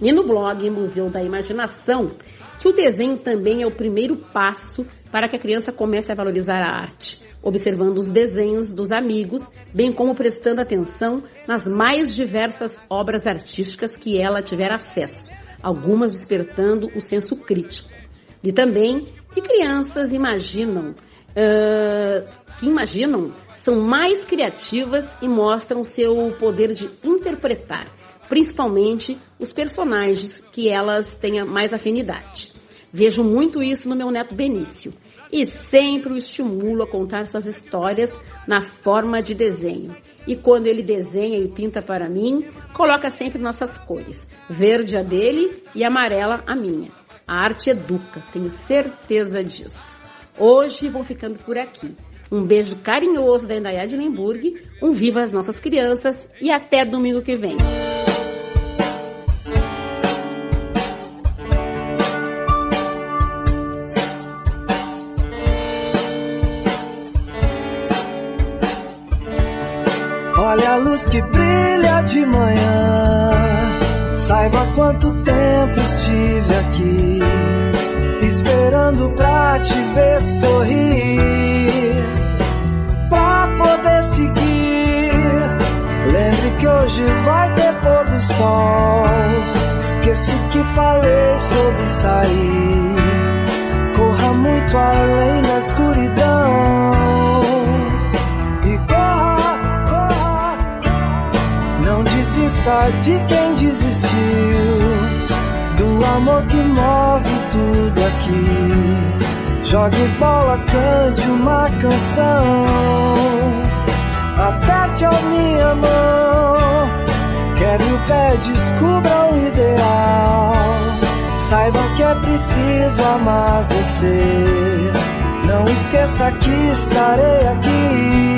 Speaker 7: E no blog Museu da Imaginação, que o desenho também é o primeiro passo para que a criança comece a valorizar a arte, observando os desenhos dos amigos, bem como prestando atenção nas mais diversas obras artísticas que ela tiver acesso, algumas despertando o senso crítico. E também que crianças imaginam, uh, que imaginam, são mais criativas e mostram seu poder de interpretar, principalmente os personagens que elas tenham mais afinidade. Vejo muito isso no meu neto Benício e sempre o estimulo a contar suas histórias na forma de desenho. E quando ele desenha e pinta para mim, coloca sempre nossas cores: verde a dele e amarela a minha. A arte educa, tenho certeza disso. Hoje vou ficando por aqui. Um beijo carinhoso da Indaiá de Lemburg, um viva as nossas crianças e até domingo que vem.
Speaker 20: Olha a luz que brilha de manhã. Saiba quanto tempo estive aqui, esperando pra te ver sorrir, pra poder seguir. Lembre que hoje vai ter pôr do sol. Esqueço que falei sobre sair. Corra muito além da escuridão. E corra, corra, não desista de quem desistiu. Do amor que move tudo aqui. Jogue bola, cante uma canção. Aperte a minha mão. Quebre o pé, descubra o ideal. Saiba que é preciso amar você. Não esqueça que estarei aqui.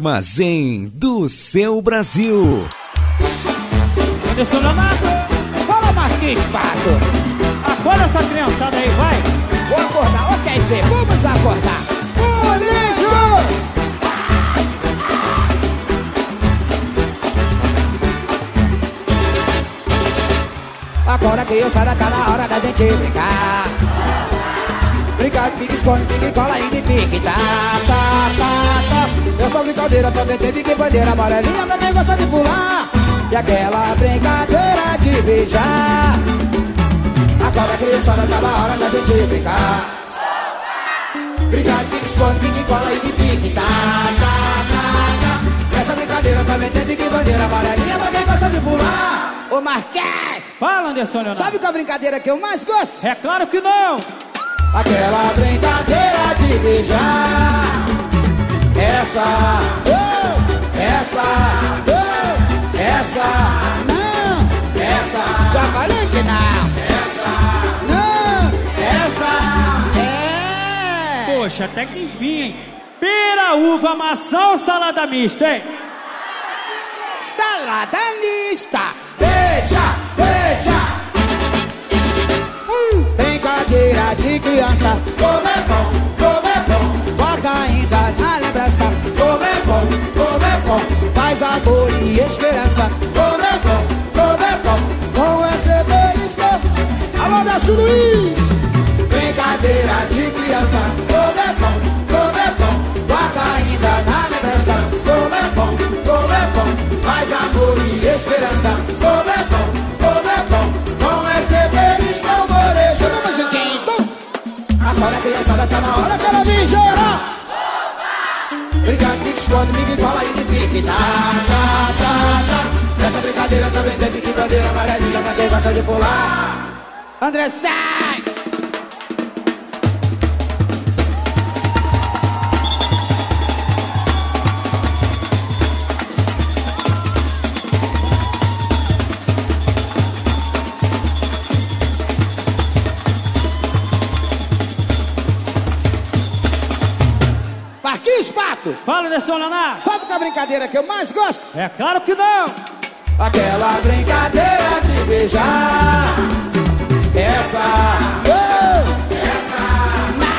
Speaker 4: Armazém do seu Brasil.
Speaker 21: Anderson Leonardo.
Speaker 22: Fala, Marquinhos Pato.
Speaker 21: Acorda essa criançada aí, vai.
Speaker 22: Vou acordar, ou quer dizer, vamos acordar. Ô, lixo! Agora criançada, tá na hora da gente brincar. Brincar de pique, esconde, pique, cola e de pique, tá, tá, tá, tá. Essa brincadeira também tem pique, bandeira amarelinha pra quem gosta de pular. E aquela brincadeira de beijar. Agora criançada, tá na hora da gente brincar. Brincar de pique, esconde, pique, cola e de pique, tá, tá, tá, tá. Essa brincadeira também tem pique, bandeira amarelinha pra quem gosta de pular. Ô Marquês!
Speaker 21: Fala, Anderson Leonardo.
Speaker 22: Sabe qual a brincadeira que eu mais gosto?
Speaker 21: É claro que não.
Speaker 22: Aquela brincadeira de beijar. Essa, oh, essa, oh, essa, não, essa. Que não. Essa, não, essa, é.
Speaker 21: Poxa, até que enfim, hein? Pera, uva, maçã ou salada mista, hein?
Speaker 22: Salada mista. Beija, beija. Brincadeira de criança. Como é bom, Faz amor e esperança. Como é bom, como é bom. Com esse belisco. Alô, Daço Luiz. Brincadeira de criança. Como é bom, como é bom. Guarda ainda na lembrança. Como é bom, como é bom. Faz amor e esperança. Como é bom, como é bom. Com esse belisco, morejo. Vamos, gente, então. Agora a criançada tá na hora que ela vem gerar. Pique, esconde, pique, cola e de pique. Tá, tá, tá, tá. Nessa brincadeira também tem pique, bandeira amarelinha pra quem gosta de pular. André, Pato!
Speaker 21: Fala, Anderson Leonardo.
Speaker 22: Sabe qual a brincadeira que eu mais gosto?
Speaker 21: É claro que não.
Speaker 22: Aquela brincadeira de beijar. Essa. Oh, essa. Não.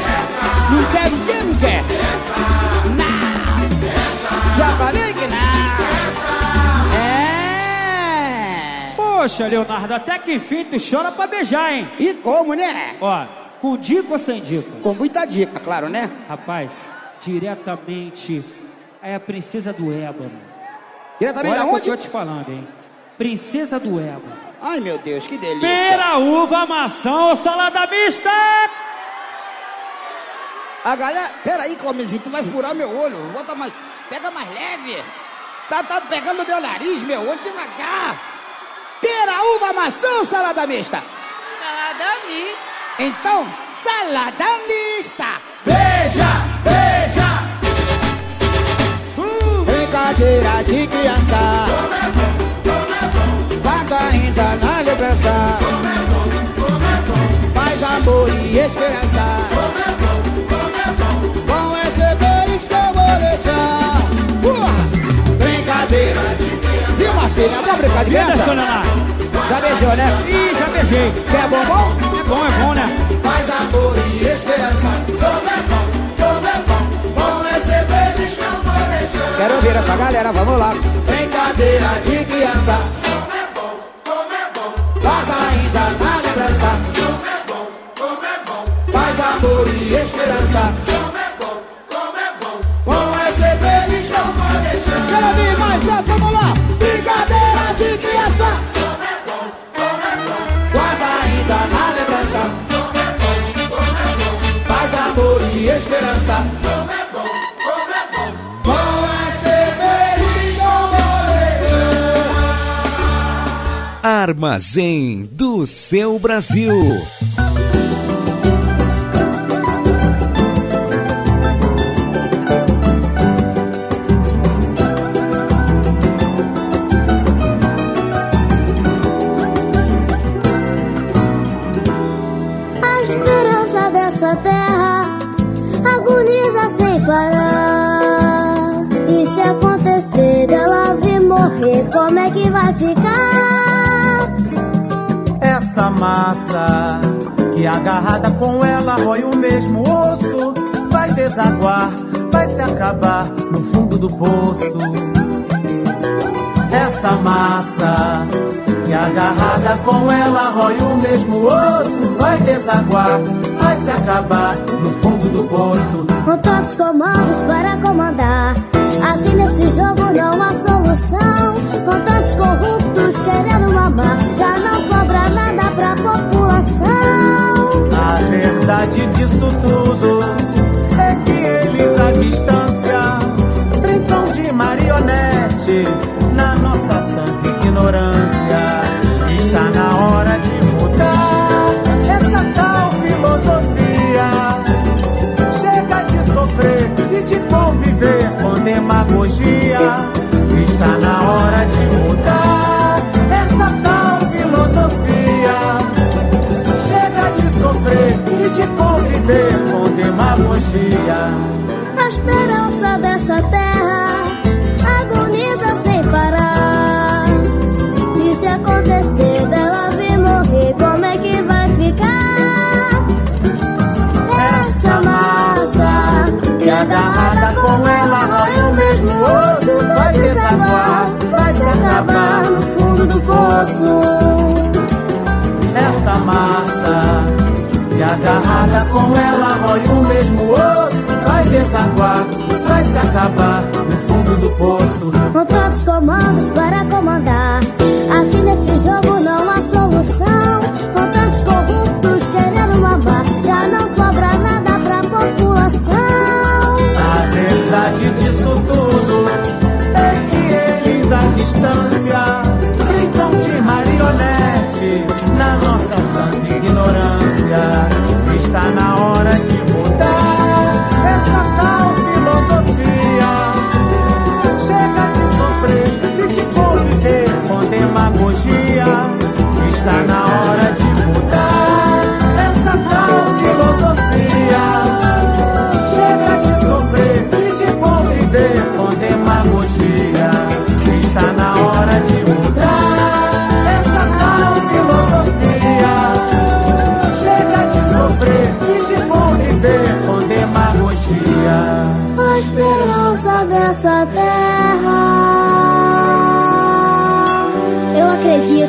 Speaker 22: Essa. Não quer o quê? Não quer? Essa. Não. Essa. Já falei que não. Essa. É.
Speaker 21: Poxa, Leonardo, até que enfim tu chora pra beijar, hein?
Speaker 22: E como, né?
Speaker 21: Ó, com dica ou sem dica?
Speaker 22: Com muita dica, claro, né?
Speaker 21: Rapaz, diretamente é a princesa do ébano.
Speaker 22: Diretamente
Speaker 21: Olha o
Speaker 22: aonde?
Speaker 21: que eu tô te falando, hein? Princesa do ébano.
Speaker 22: Ai, meu Deus, que delícia.
Speaker 21: Pera, uva, maçã ou salada mista?
Speaker 22: A galera. Pera aí, Clomezinho, tu vai furar meu olho. Bota mais. Pega mais leve. Tá, tá pegando meu nariz, meu olho devagar. Pera, uva, maçã ou salada mista?
Speaker 23: Salada mista.
Speaker 22: Então, salada mista. Beija, beija. Brincadeira de criança. Guarda ainda na lembrança. Faz amor e esperança. Com esse belis que eu vou deixar. Porra! Brincadeira de criança. Viu, Marquinhos? Vamos brincar de criança? Já beijou, né?
Speaker 21: Ih, já beijei.
Speaker 22: Quer bombom?
Speaker 21: É bom, é bom, né?
Speaker 22: Faz amor e esperança. Como é bom, Quero ouvir essa galera, vamos lá. Brincadeira de criança. Como é bom, como é bom. Guarda ainda na lembrança. Como é bom, como é bom. Faz amor e esperança. Como é bom, como é bom. Bom belis que eu vou deixar. Quero ouvir mais alto, vamos lá. Brincadeira de criança. Como
Speaker 4: Armazém do seu Brasil.
Speaker 24: A esperança dessa terra agoniza sem parar.
Speaker 25: E se acontecer dela vir morrer, como é que vai ficar?
Speaker 26: Essa massa que agarrada com ela rói o mesmo osso, vai desaguar, vai se acabar no fundo do poço. Essa massa que agarrada com ela rói o mesmo osso, vai desaguar, vai se acabar no fundo do poço.
Speaker 25: Com tantos comandos para comandar, assim nesse jogo não há solução. Com tantos corruptos querendo mamar, já não sobra nada pra população.
Speaker 26: A verdade disso tudo é que eles à distância brincam de marionete na nossa santa ignorância. Está na hora de mudar essa tal filosofia. Chega de sofrer e de conviver com demagogia.
Speaker 25: Poço.
Speaker 26: Essa massa que agarrada com ela rói o mesmo osso, vai desaguar, vai se acabar no fundo do poço.
Speaker 25: Com tantos comandos para comandar, assim nesse jogo não há solução. Com tantos corruptos querendo mamar, já não sobra nada pra população.
Speaker 26: A verdade disso tudo é que eles à distância Está na hora de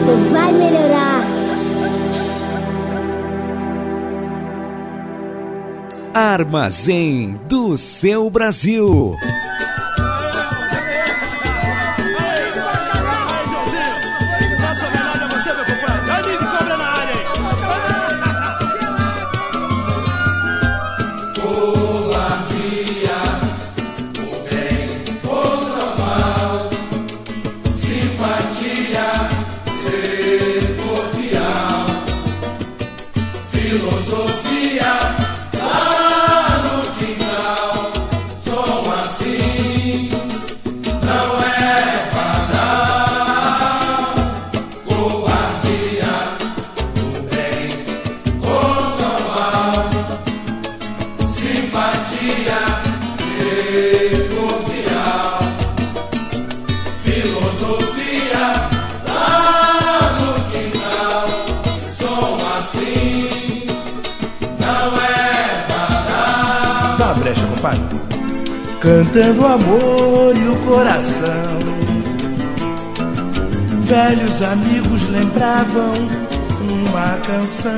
Speaker 25: acredito, vai melhorar.
Speaker 4: Armazém do seu Brasil.
Speaker 27: Cantando o amor e o coração. Velhos amigos lembravam uma canção.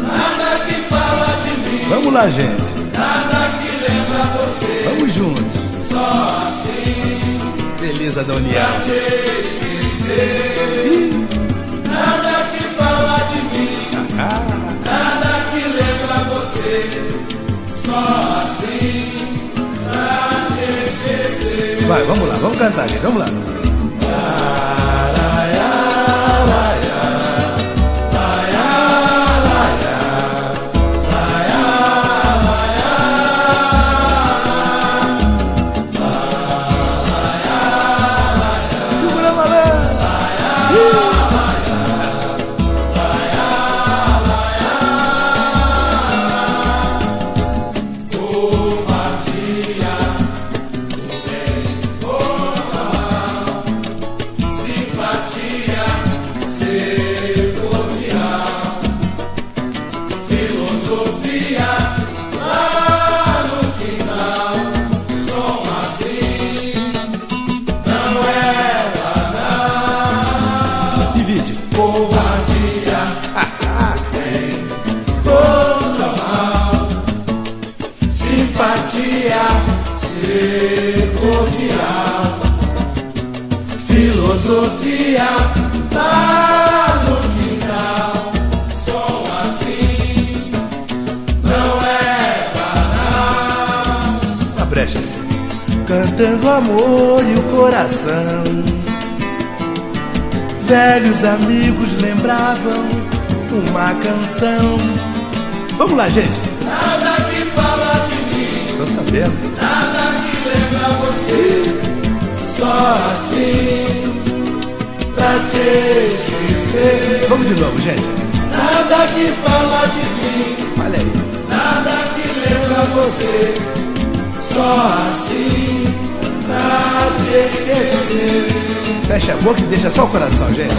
Speaker 24: Nada que fala de mim,
Speaker 27: Vamos lá, gente.
Speaker 24: nada que lembra você,
Speaker 27: Vamos juntos.
Speaker 24: só assim.
Speaker 27: Beleza da União.
Speaker 24: Pra te esquecer. Nada que fala de mim, nada que lembra você, assim.
Speaker 27: Vai, vamos lá, vamos cantar, gente. Vamos lá. Amor e o coração. Velhos amigos lembravam uma canção. Vamos lá, gente.
Speaker 24: Nada que fala de mim.
Speaker 27: Tô sabendo.
Speaker 24: Nada que lembra você. Só assim pra te esquecer.
Speaker 27: Vamos de novo, gente.
Speaker 24: Nada que fala de mim.
Speaker 27: Olha aí.
Speaker 24: Nada que lembra você. Só assim.
Speaker 27: Fecha a boca e deixa só o coração, gente.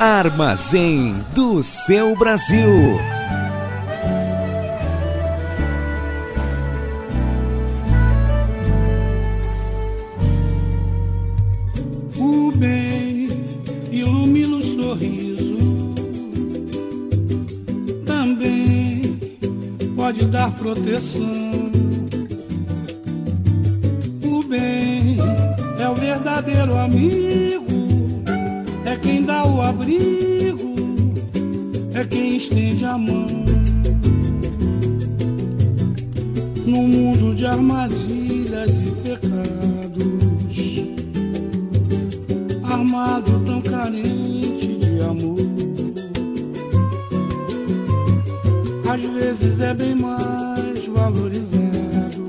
Speaker 4: Armazém do seu Brasil.
Speaker 6: O bem ilumina o sorriso. Também pode dar proteção. Estende a mão. No mundo de armadilhas e pecados armado tão carente de amor. Às vezes é bem mais valorizado,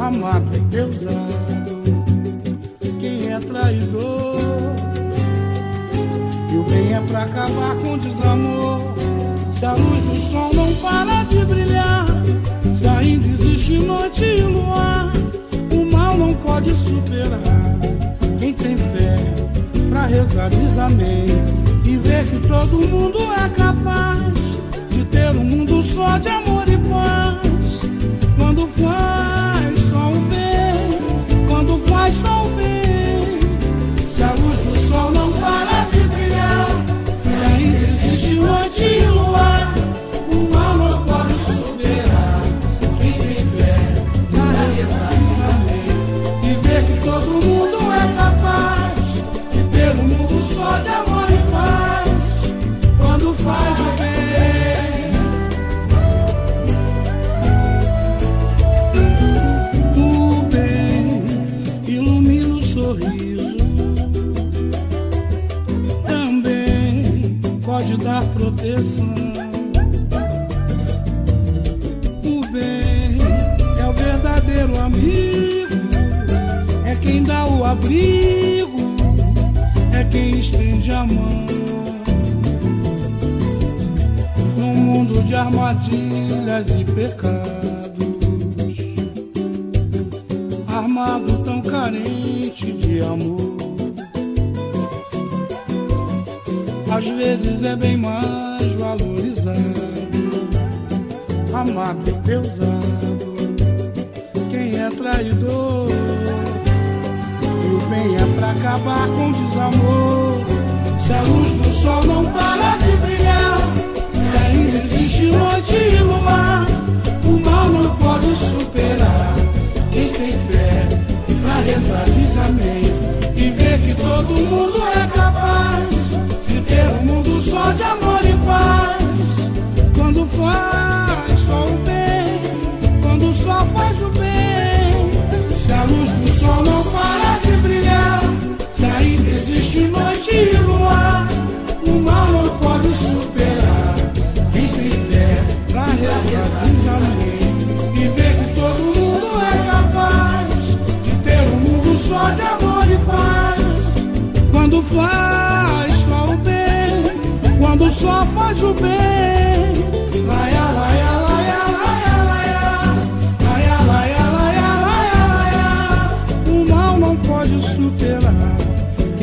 Speaker 6: amado e deusado, quem é traidor. E o bem é pra acabar com o desamor. Se a luz do sol não para de brilhar, se ainda existe noite e luar, o mal não pode superar. Quem tem fé pra rezar diz amém e ver que todo mundo é capaz de ter um mundo só de amor e paz. Quando faz proteção. O bem é o verdadeiro amigo é quem dá o abrigo, é quem estende a mão. Num mundo de armadilhas e pecados, armado tão carente de amor. Às vezes é bem mais amado e deusado, quem é traidor. E o bem é pra acabar com o desamor. Se a luz do sol não para de brilhar, se ainda existe noite e luar, o mal não pode superar. Quem tem fé pra rezar diz amém. E ver que todo mundo é capaz de ter um mundo só de amor e paz. Quando faz só o bem, quando só faz o bem. Se a luz do sol não para de brilhar, se ainda existe noite e luar, o mal não pode superar. Quem tem fé pra diz amém. E ver que todo mundo é capaz de ter um mundo só de amor e paz. Quando faz só o bem, quando só faz o bem.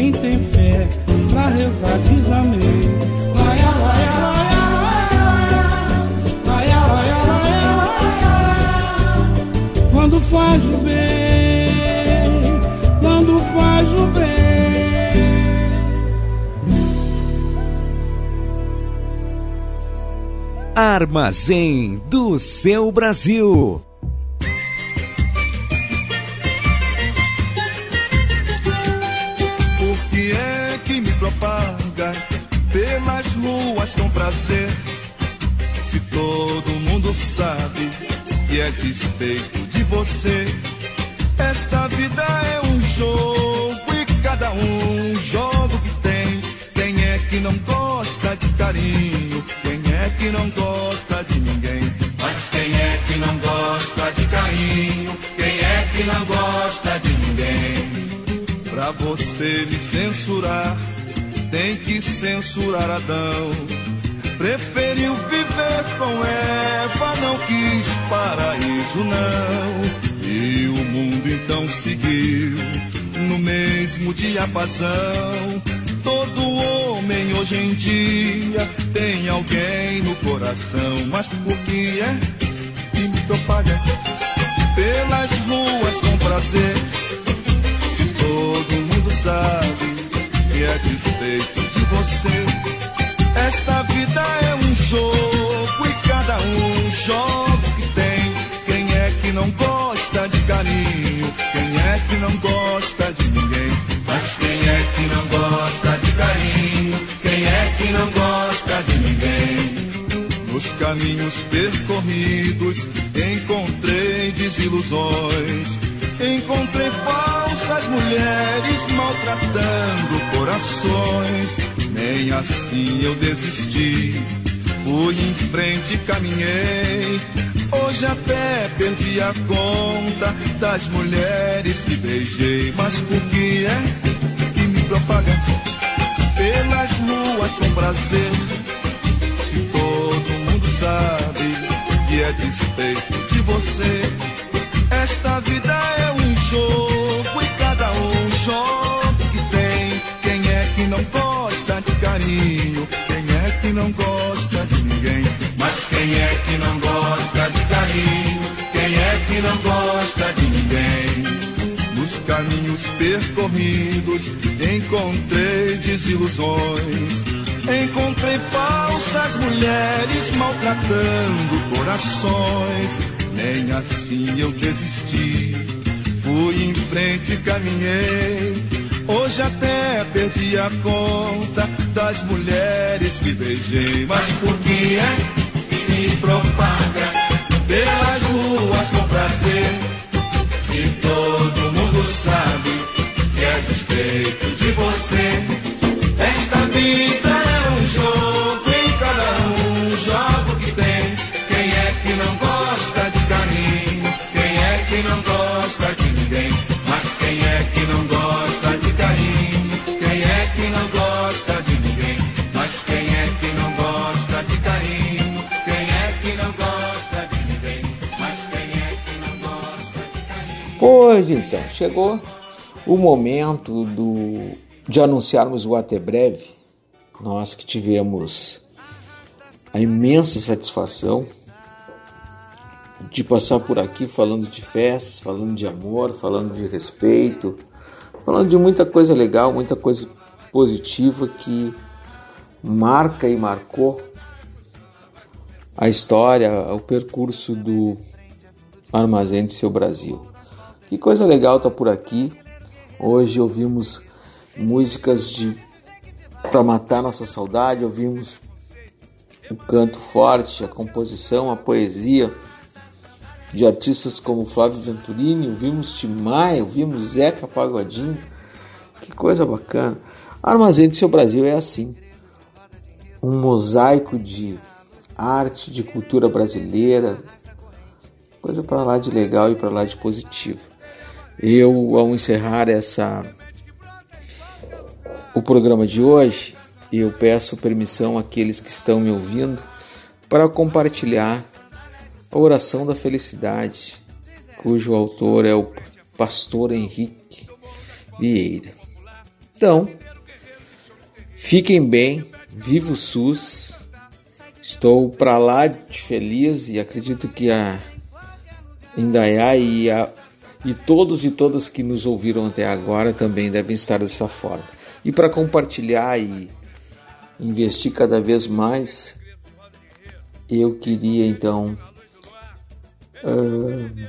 Speaker 6: quem tem fé pra rezar diz amém. Laia, laia, laia. Quando faz o bem, quando faz o bem.
Speaker 11: Armazém do seu Brasil.
Speaker 18: Prazer? Se todo mundo sabe que é despeito de você. Esta vida é um jogo e cada um joga o que tem. Quem é que não gosta de carinho? Quem é que não gosta de ninguém? Mas quem é que não gosta de carinho? Quem é que não gosta de ninguém? Pra você me censurar, tem que censurar Adão. Preferiu viver com Eva, não quis paraíso, não. E o mundo então seguiu no mesmo diapasão. Todo homem hoje em dia tem alguém no coração. Mas por que é que me propagas pelas ruas com prazer? Se todo mundo sabe que é despeito de você. Esta vida é um jogo e cada um joga o que tem. Quem é que não gosta de carinho? Quem é que não gosta de ninguém? Mas quem é que não gosta de carinho? Quem é que não gosta de ninguém? Nos caminhos percorridos encontrei desilusões. Encontrei mulheres maltratando corações. Nem assim eu desisti. Fui em frente, caminhei. Hoje até perdi a conta das mulheres que beijei. Mas por que é que me propagas pelas ruas com prazer? Se todo mundo sabe que é despeito de você. Esta vida é um jogo e um joga o que tem. Quem é que não gosta de carinho? Quem é que não gosta de ninguém? Mas quem é que não gosta de carinho? Quem é que não gosta de ninguém? Nos caminhos percorridos encontrei desilusões. Encontrei falsas mulheres maltratando corações. Nem assim eu desisti. Fui em frente, caminhei. Hoje até perdi a conta das mulheres que beijei. Mas por que é que me propaga pelas ruas com prazer? Se todo mundo sabe que é despeito de você. Esta vida
Speaker 2: Pois então, chegou o momento do, de anunciarmos o Até Breve. Nós que tivemos a imensa satisfação de passar por aqui falando de festas, falando de amor, falando de respeito, falando de muita coisa legal, muita coisa positiva que marca e marcou a história, o percurso do Armazém do Seu Brasil. Que coisa legal tá por aqui. Hoje ouvimos músicas de para matar nossa saudade, ouvimos o canto forte, a composição, a poesia de artistas como Flávio Venturini, ouvimos Maia, ouvimos Zeca Pagodinho. Que coisa bacana. Armazém do Seu Brasil é assim. Um mosaico de arte, de cultura brasileira, coisa para lá de legal e para lá de positivo. Eu, ao encerrar essa o programa de hoje, eu peço permissão àqueles que estão me ouvindo para compartilhar a oração da felicidade, cujo autor é o pastor Henrique Vieira. Então, fiquem bem, viva o SUS. Estou para lá de feliz e acredito que a Indaiá e, a, e todos e todas que nos ouviram até agora também devem estar dessa forma. E para compartilhar e investir cada vez mais eu queria então uh,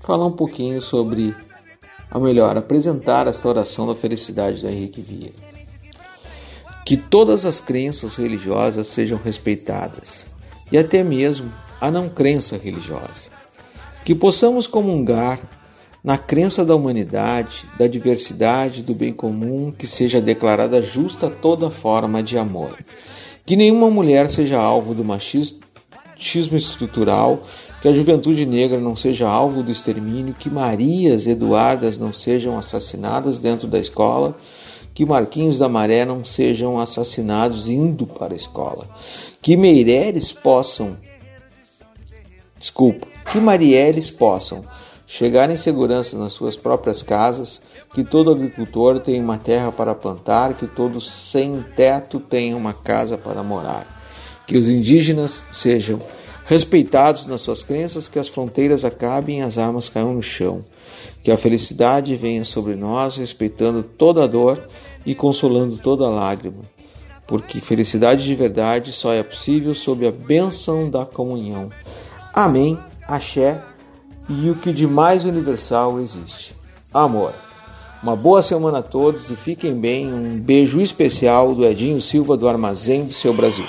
Speaker 2: falar um pouquinho sobre, ou melhor, apresentar esta oração da felicidade do Henrique Vieira. Que todas as crenças religiosas sejam respeitadas, e até mesmo a não crença religiosa. Que possamos comungar na crença da humanidade, da diversidade, do bem comum, que seja declarada justa toda forma de amor. Que nenhuma mulher seja alvo do machismo estrutural, que a juventude negra não seja alvo do extermínio, que Marias Eduardas não sejam assassinadas dentro da escola, que Marquinhos da Maré não sejam assassinados indo para a escola, que Meireles possam, desculpa, que Marielles possam chegar em segurança nas suas próprias casas, que todo agricultor tenha uma terra para plantar, que todo sem teto tenha uma casa para morar, que os indígenas sejam respeitados nas suas crenças, que as fronteiras acabem e as armas caiam no chão, que a felicidade venha sobre nós, respeitando toda dor e consolando toda a lágrima, porque felicidade de verdade só é possível sob a bênção da comunhão. Amém. Axé e o que de mais universal existe: amor. Uma boa semana a todos e fiquem bem. Um beijo especial do Edinho Silva do Armazém do Seu Brasil.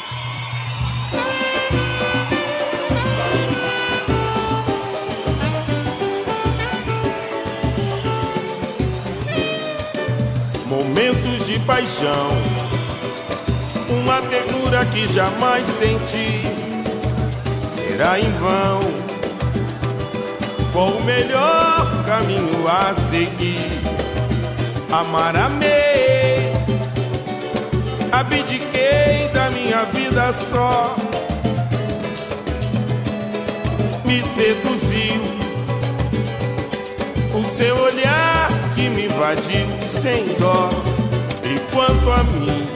Speaker 28: Momentos de paixão, uma ternura que jamais senti, será em vão qual o melhor caminho a seguir? Amar, amei, abdiquei da minha vida só. Me seduziu o seu olhar que me invadiu sem dó. E quanto a mim,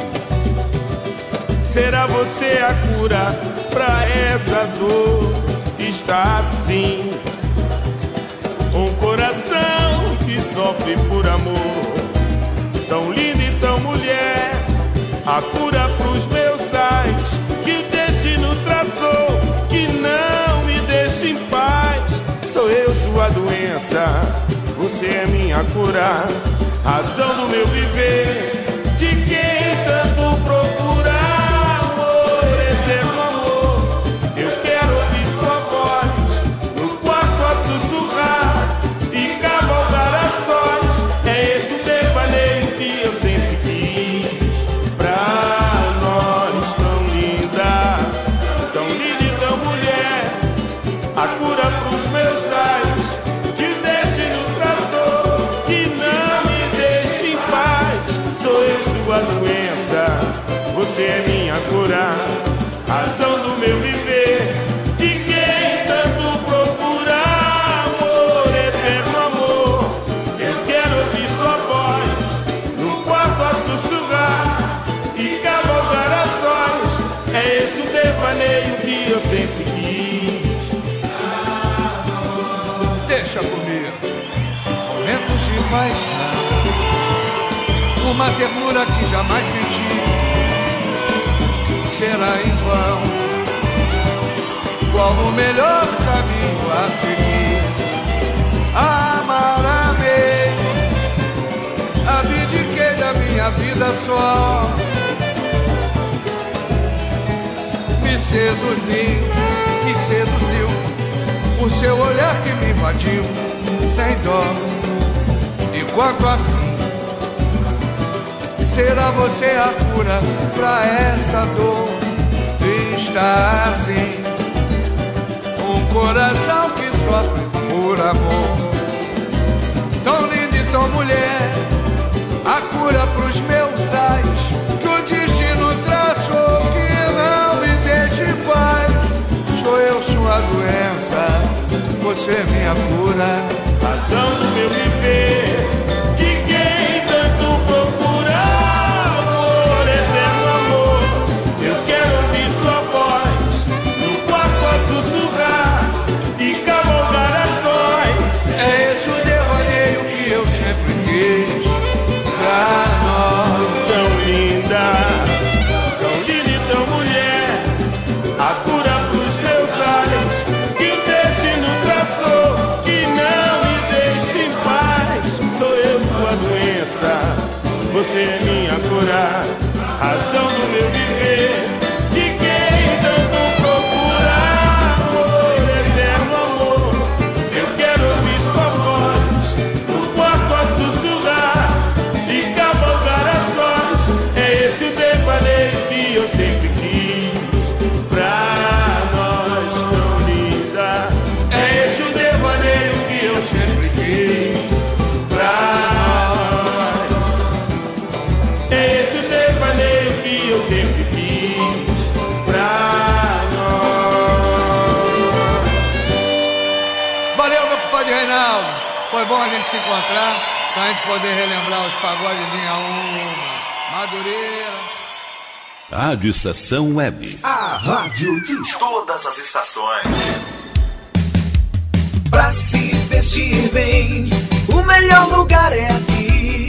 Speaker 28: será você a cura pra essa dor? Está assim coração que sofre por amor, tão linda e tão mulher, a cura pros meus sais, que o destino traçou, que não me deixa em paz. Sou eu sua doença, você é minha cura, razão do meu viver,
Speaker 29: Uma ternura que jamais senti. Será em vão. Qual o melhor caminho a seguir? Amar, amei. Abdiquei da minha vida só. Me seduziu, me seduziu. O seu olhar que me invadiu sem dó. E quanto a será você a cura pra essa dor? Está assim, um coração que sofre por amor. Tão linda e tão mulher, a cura pros meus ais. Que o destino traçou que não me deixe em paz. Sou eu sua doença, você minha cura.
Speaker 28: razão do meu
Speaker 29: pra gente poder relembrar os pagodes de linha 1, Madureira.
Speaker 14: Rádio Estação Web.
Speaker 30: A rádio de todas as estações.
Speaker 20: Pra se vestir bem, o melhor lugar é aqui.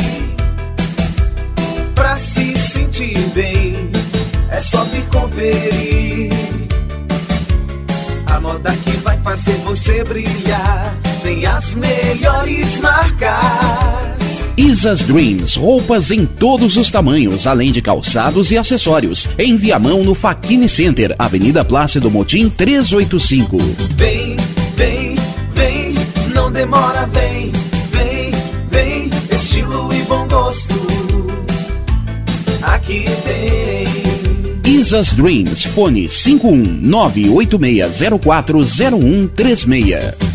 Speaker 20: Pra se sentir bem, é só me conferir. A moda que vai fazer você brilhar tem as melhores marcas.
Speaker 16: Isas Dreams, roupas em todos os tamanhos, além de calçados e acessórios. Em Viamão, no Faquini Center, Avenida Plácido Motim 385.
Speaker 20: Vem, vem, vem, não demora, vem, vem, vem, estilo e bom gosto. Aqui tem.
Speaker 16: Isas Dreams, fone 51986040136.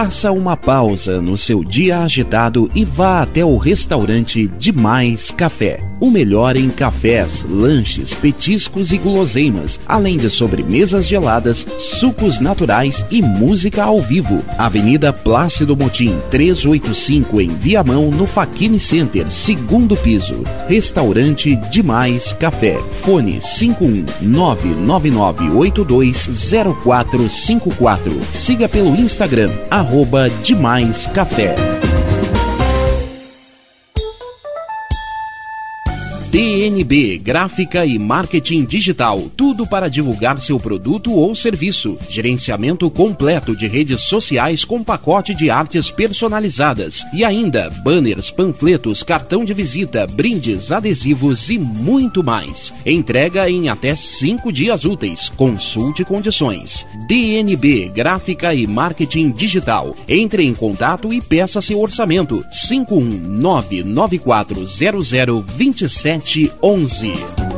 Speaker 16: Faça uma pausa no seu dia agitado e vá até o restaurante Demais Café. O melhor em cafés, lanches, petiscos e guloseimas, além de sobremesas geladas, sucos naturais e música ao vivo. Avenida Plácido Motim, 385 em Viamão, no Faquini Center, segundo piso. Restaurante Demais Café. Fone 51999820454. Siga pelo Instagram, arroba Demais Café. TNB Gráfica e Marketing Digital. Tudo para divulgar seu produto ou serviço. Gerenciamento completo de redes sociais com pacote de artes personalizadas. E ainda banners, panfletos, cartão de visita, brindes, adesivos e muito mais. Entrega em até cinco dias úteis. Consulte condições. DNB Gráfica e Marketing Digital. Entre em contato e peça seu orçamento. 51994002711.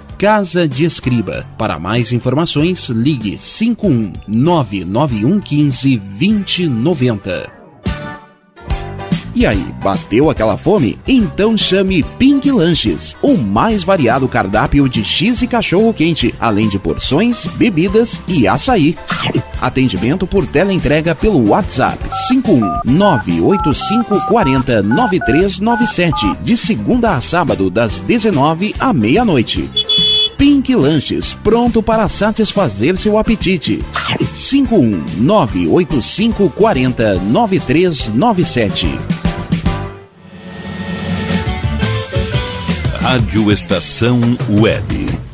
Speaker 16: Casa de Escriba. Para mais informações, ligue 51991152090. E aí, bateu aquela fome? Então chame Pink Lanches, o mais variado cardápio de X e cachorro quente, além de porções, bebidas e açaí. Atendimento por teleentrega pelo WhatsApp 51985409397, de segunda a sábado das 19 à meia-noite. Pink Lanches, pronto para satisfazer seu apetite. 51985409397.
Speaker 14: Rádio Estação Web.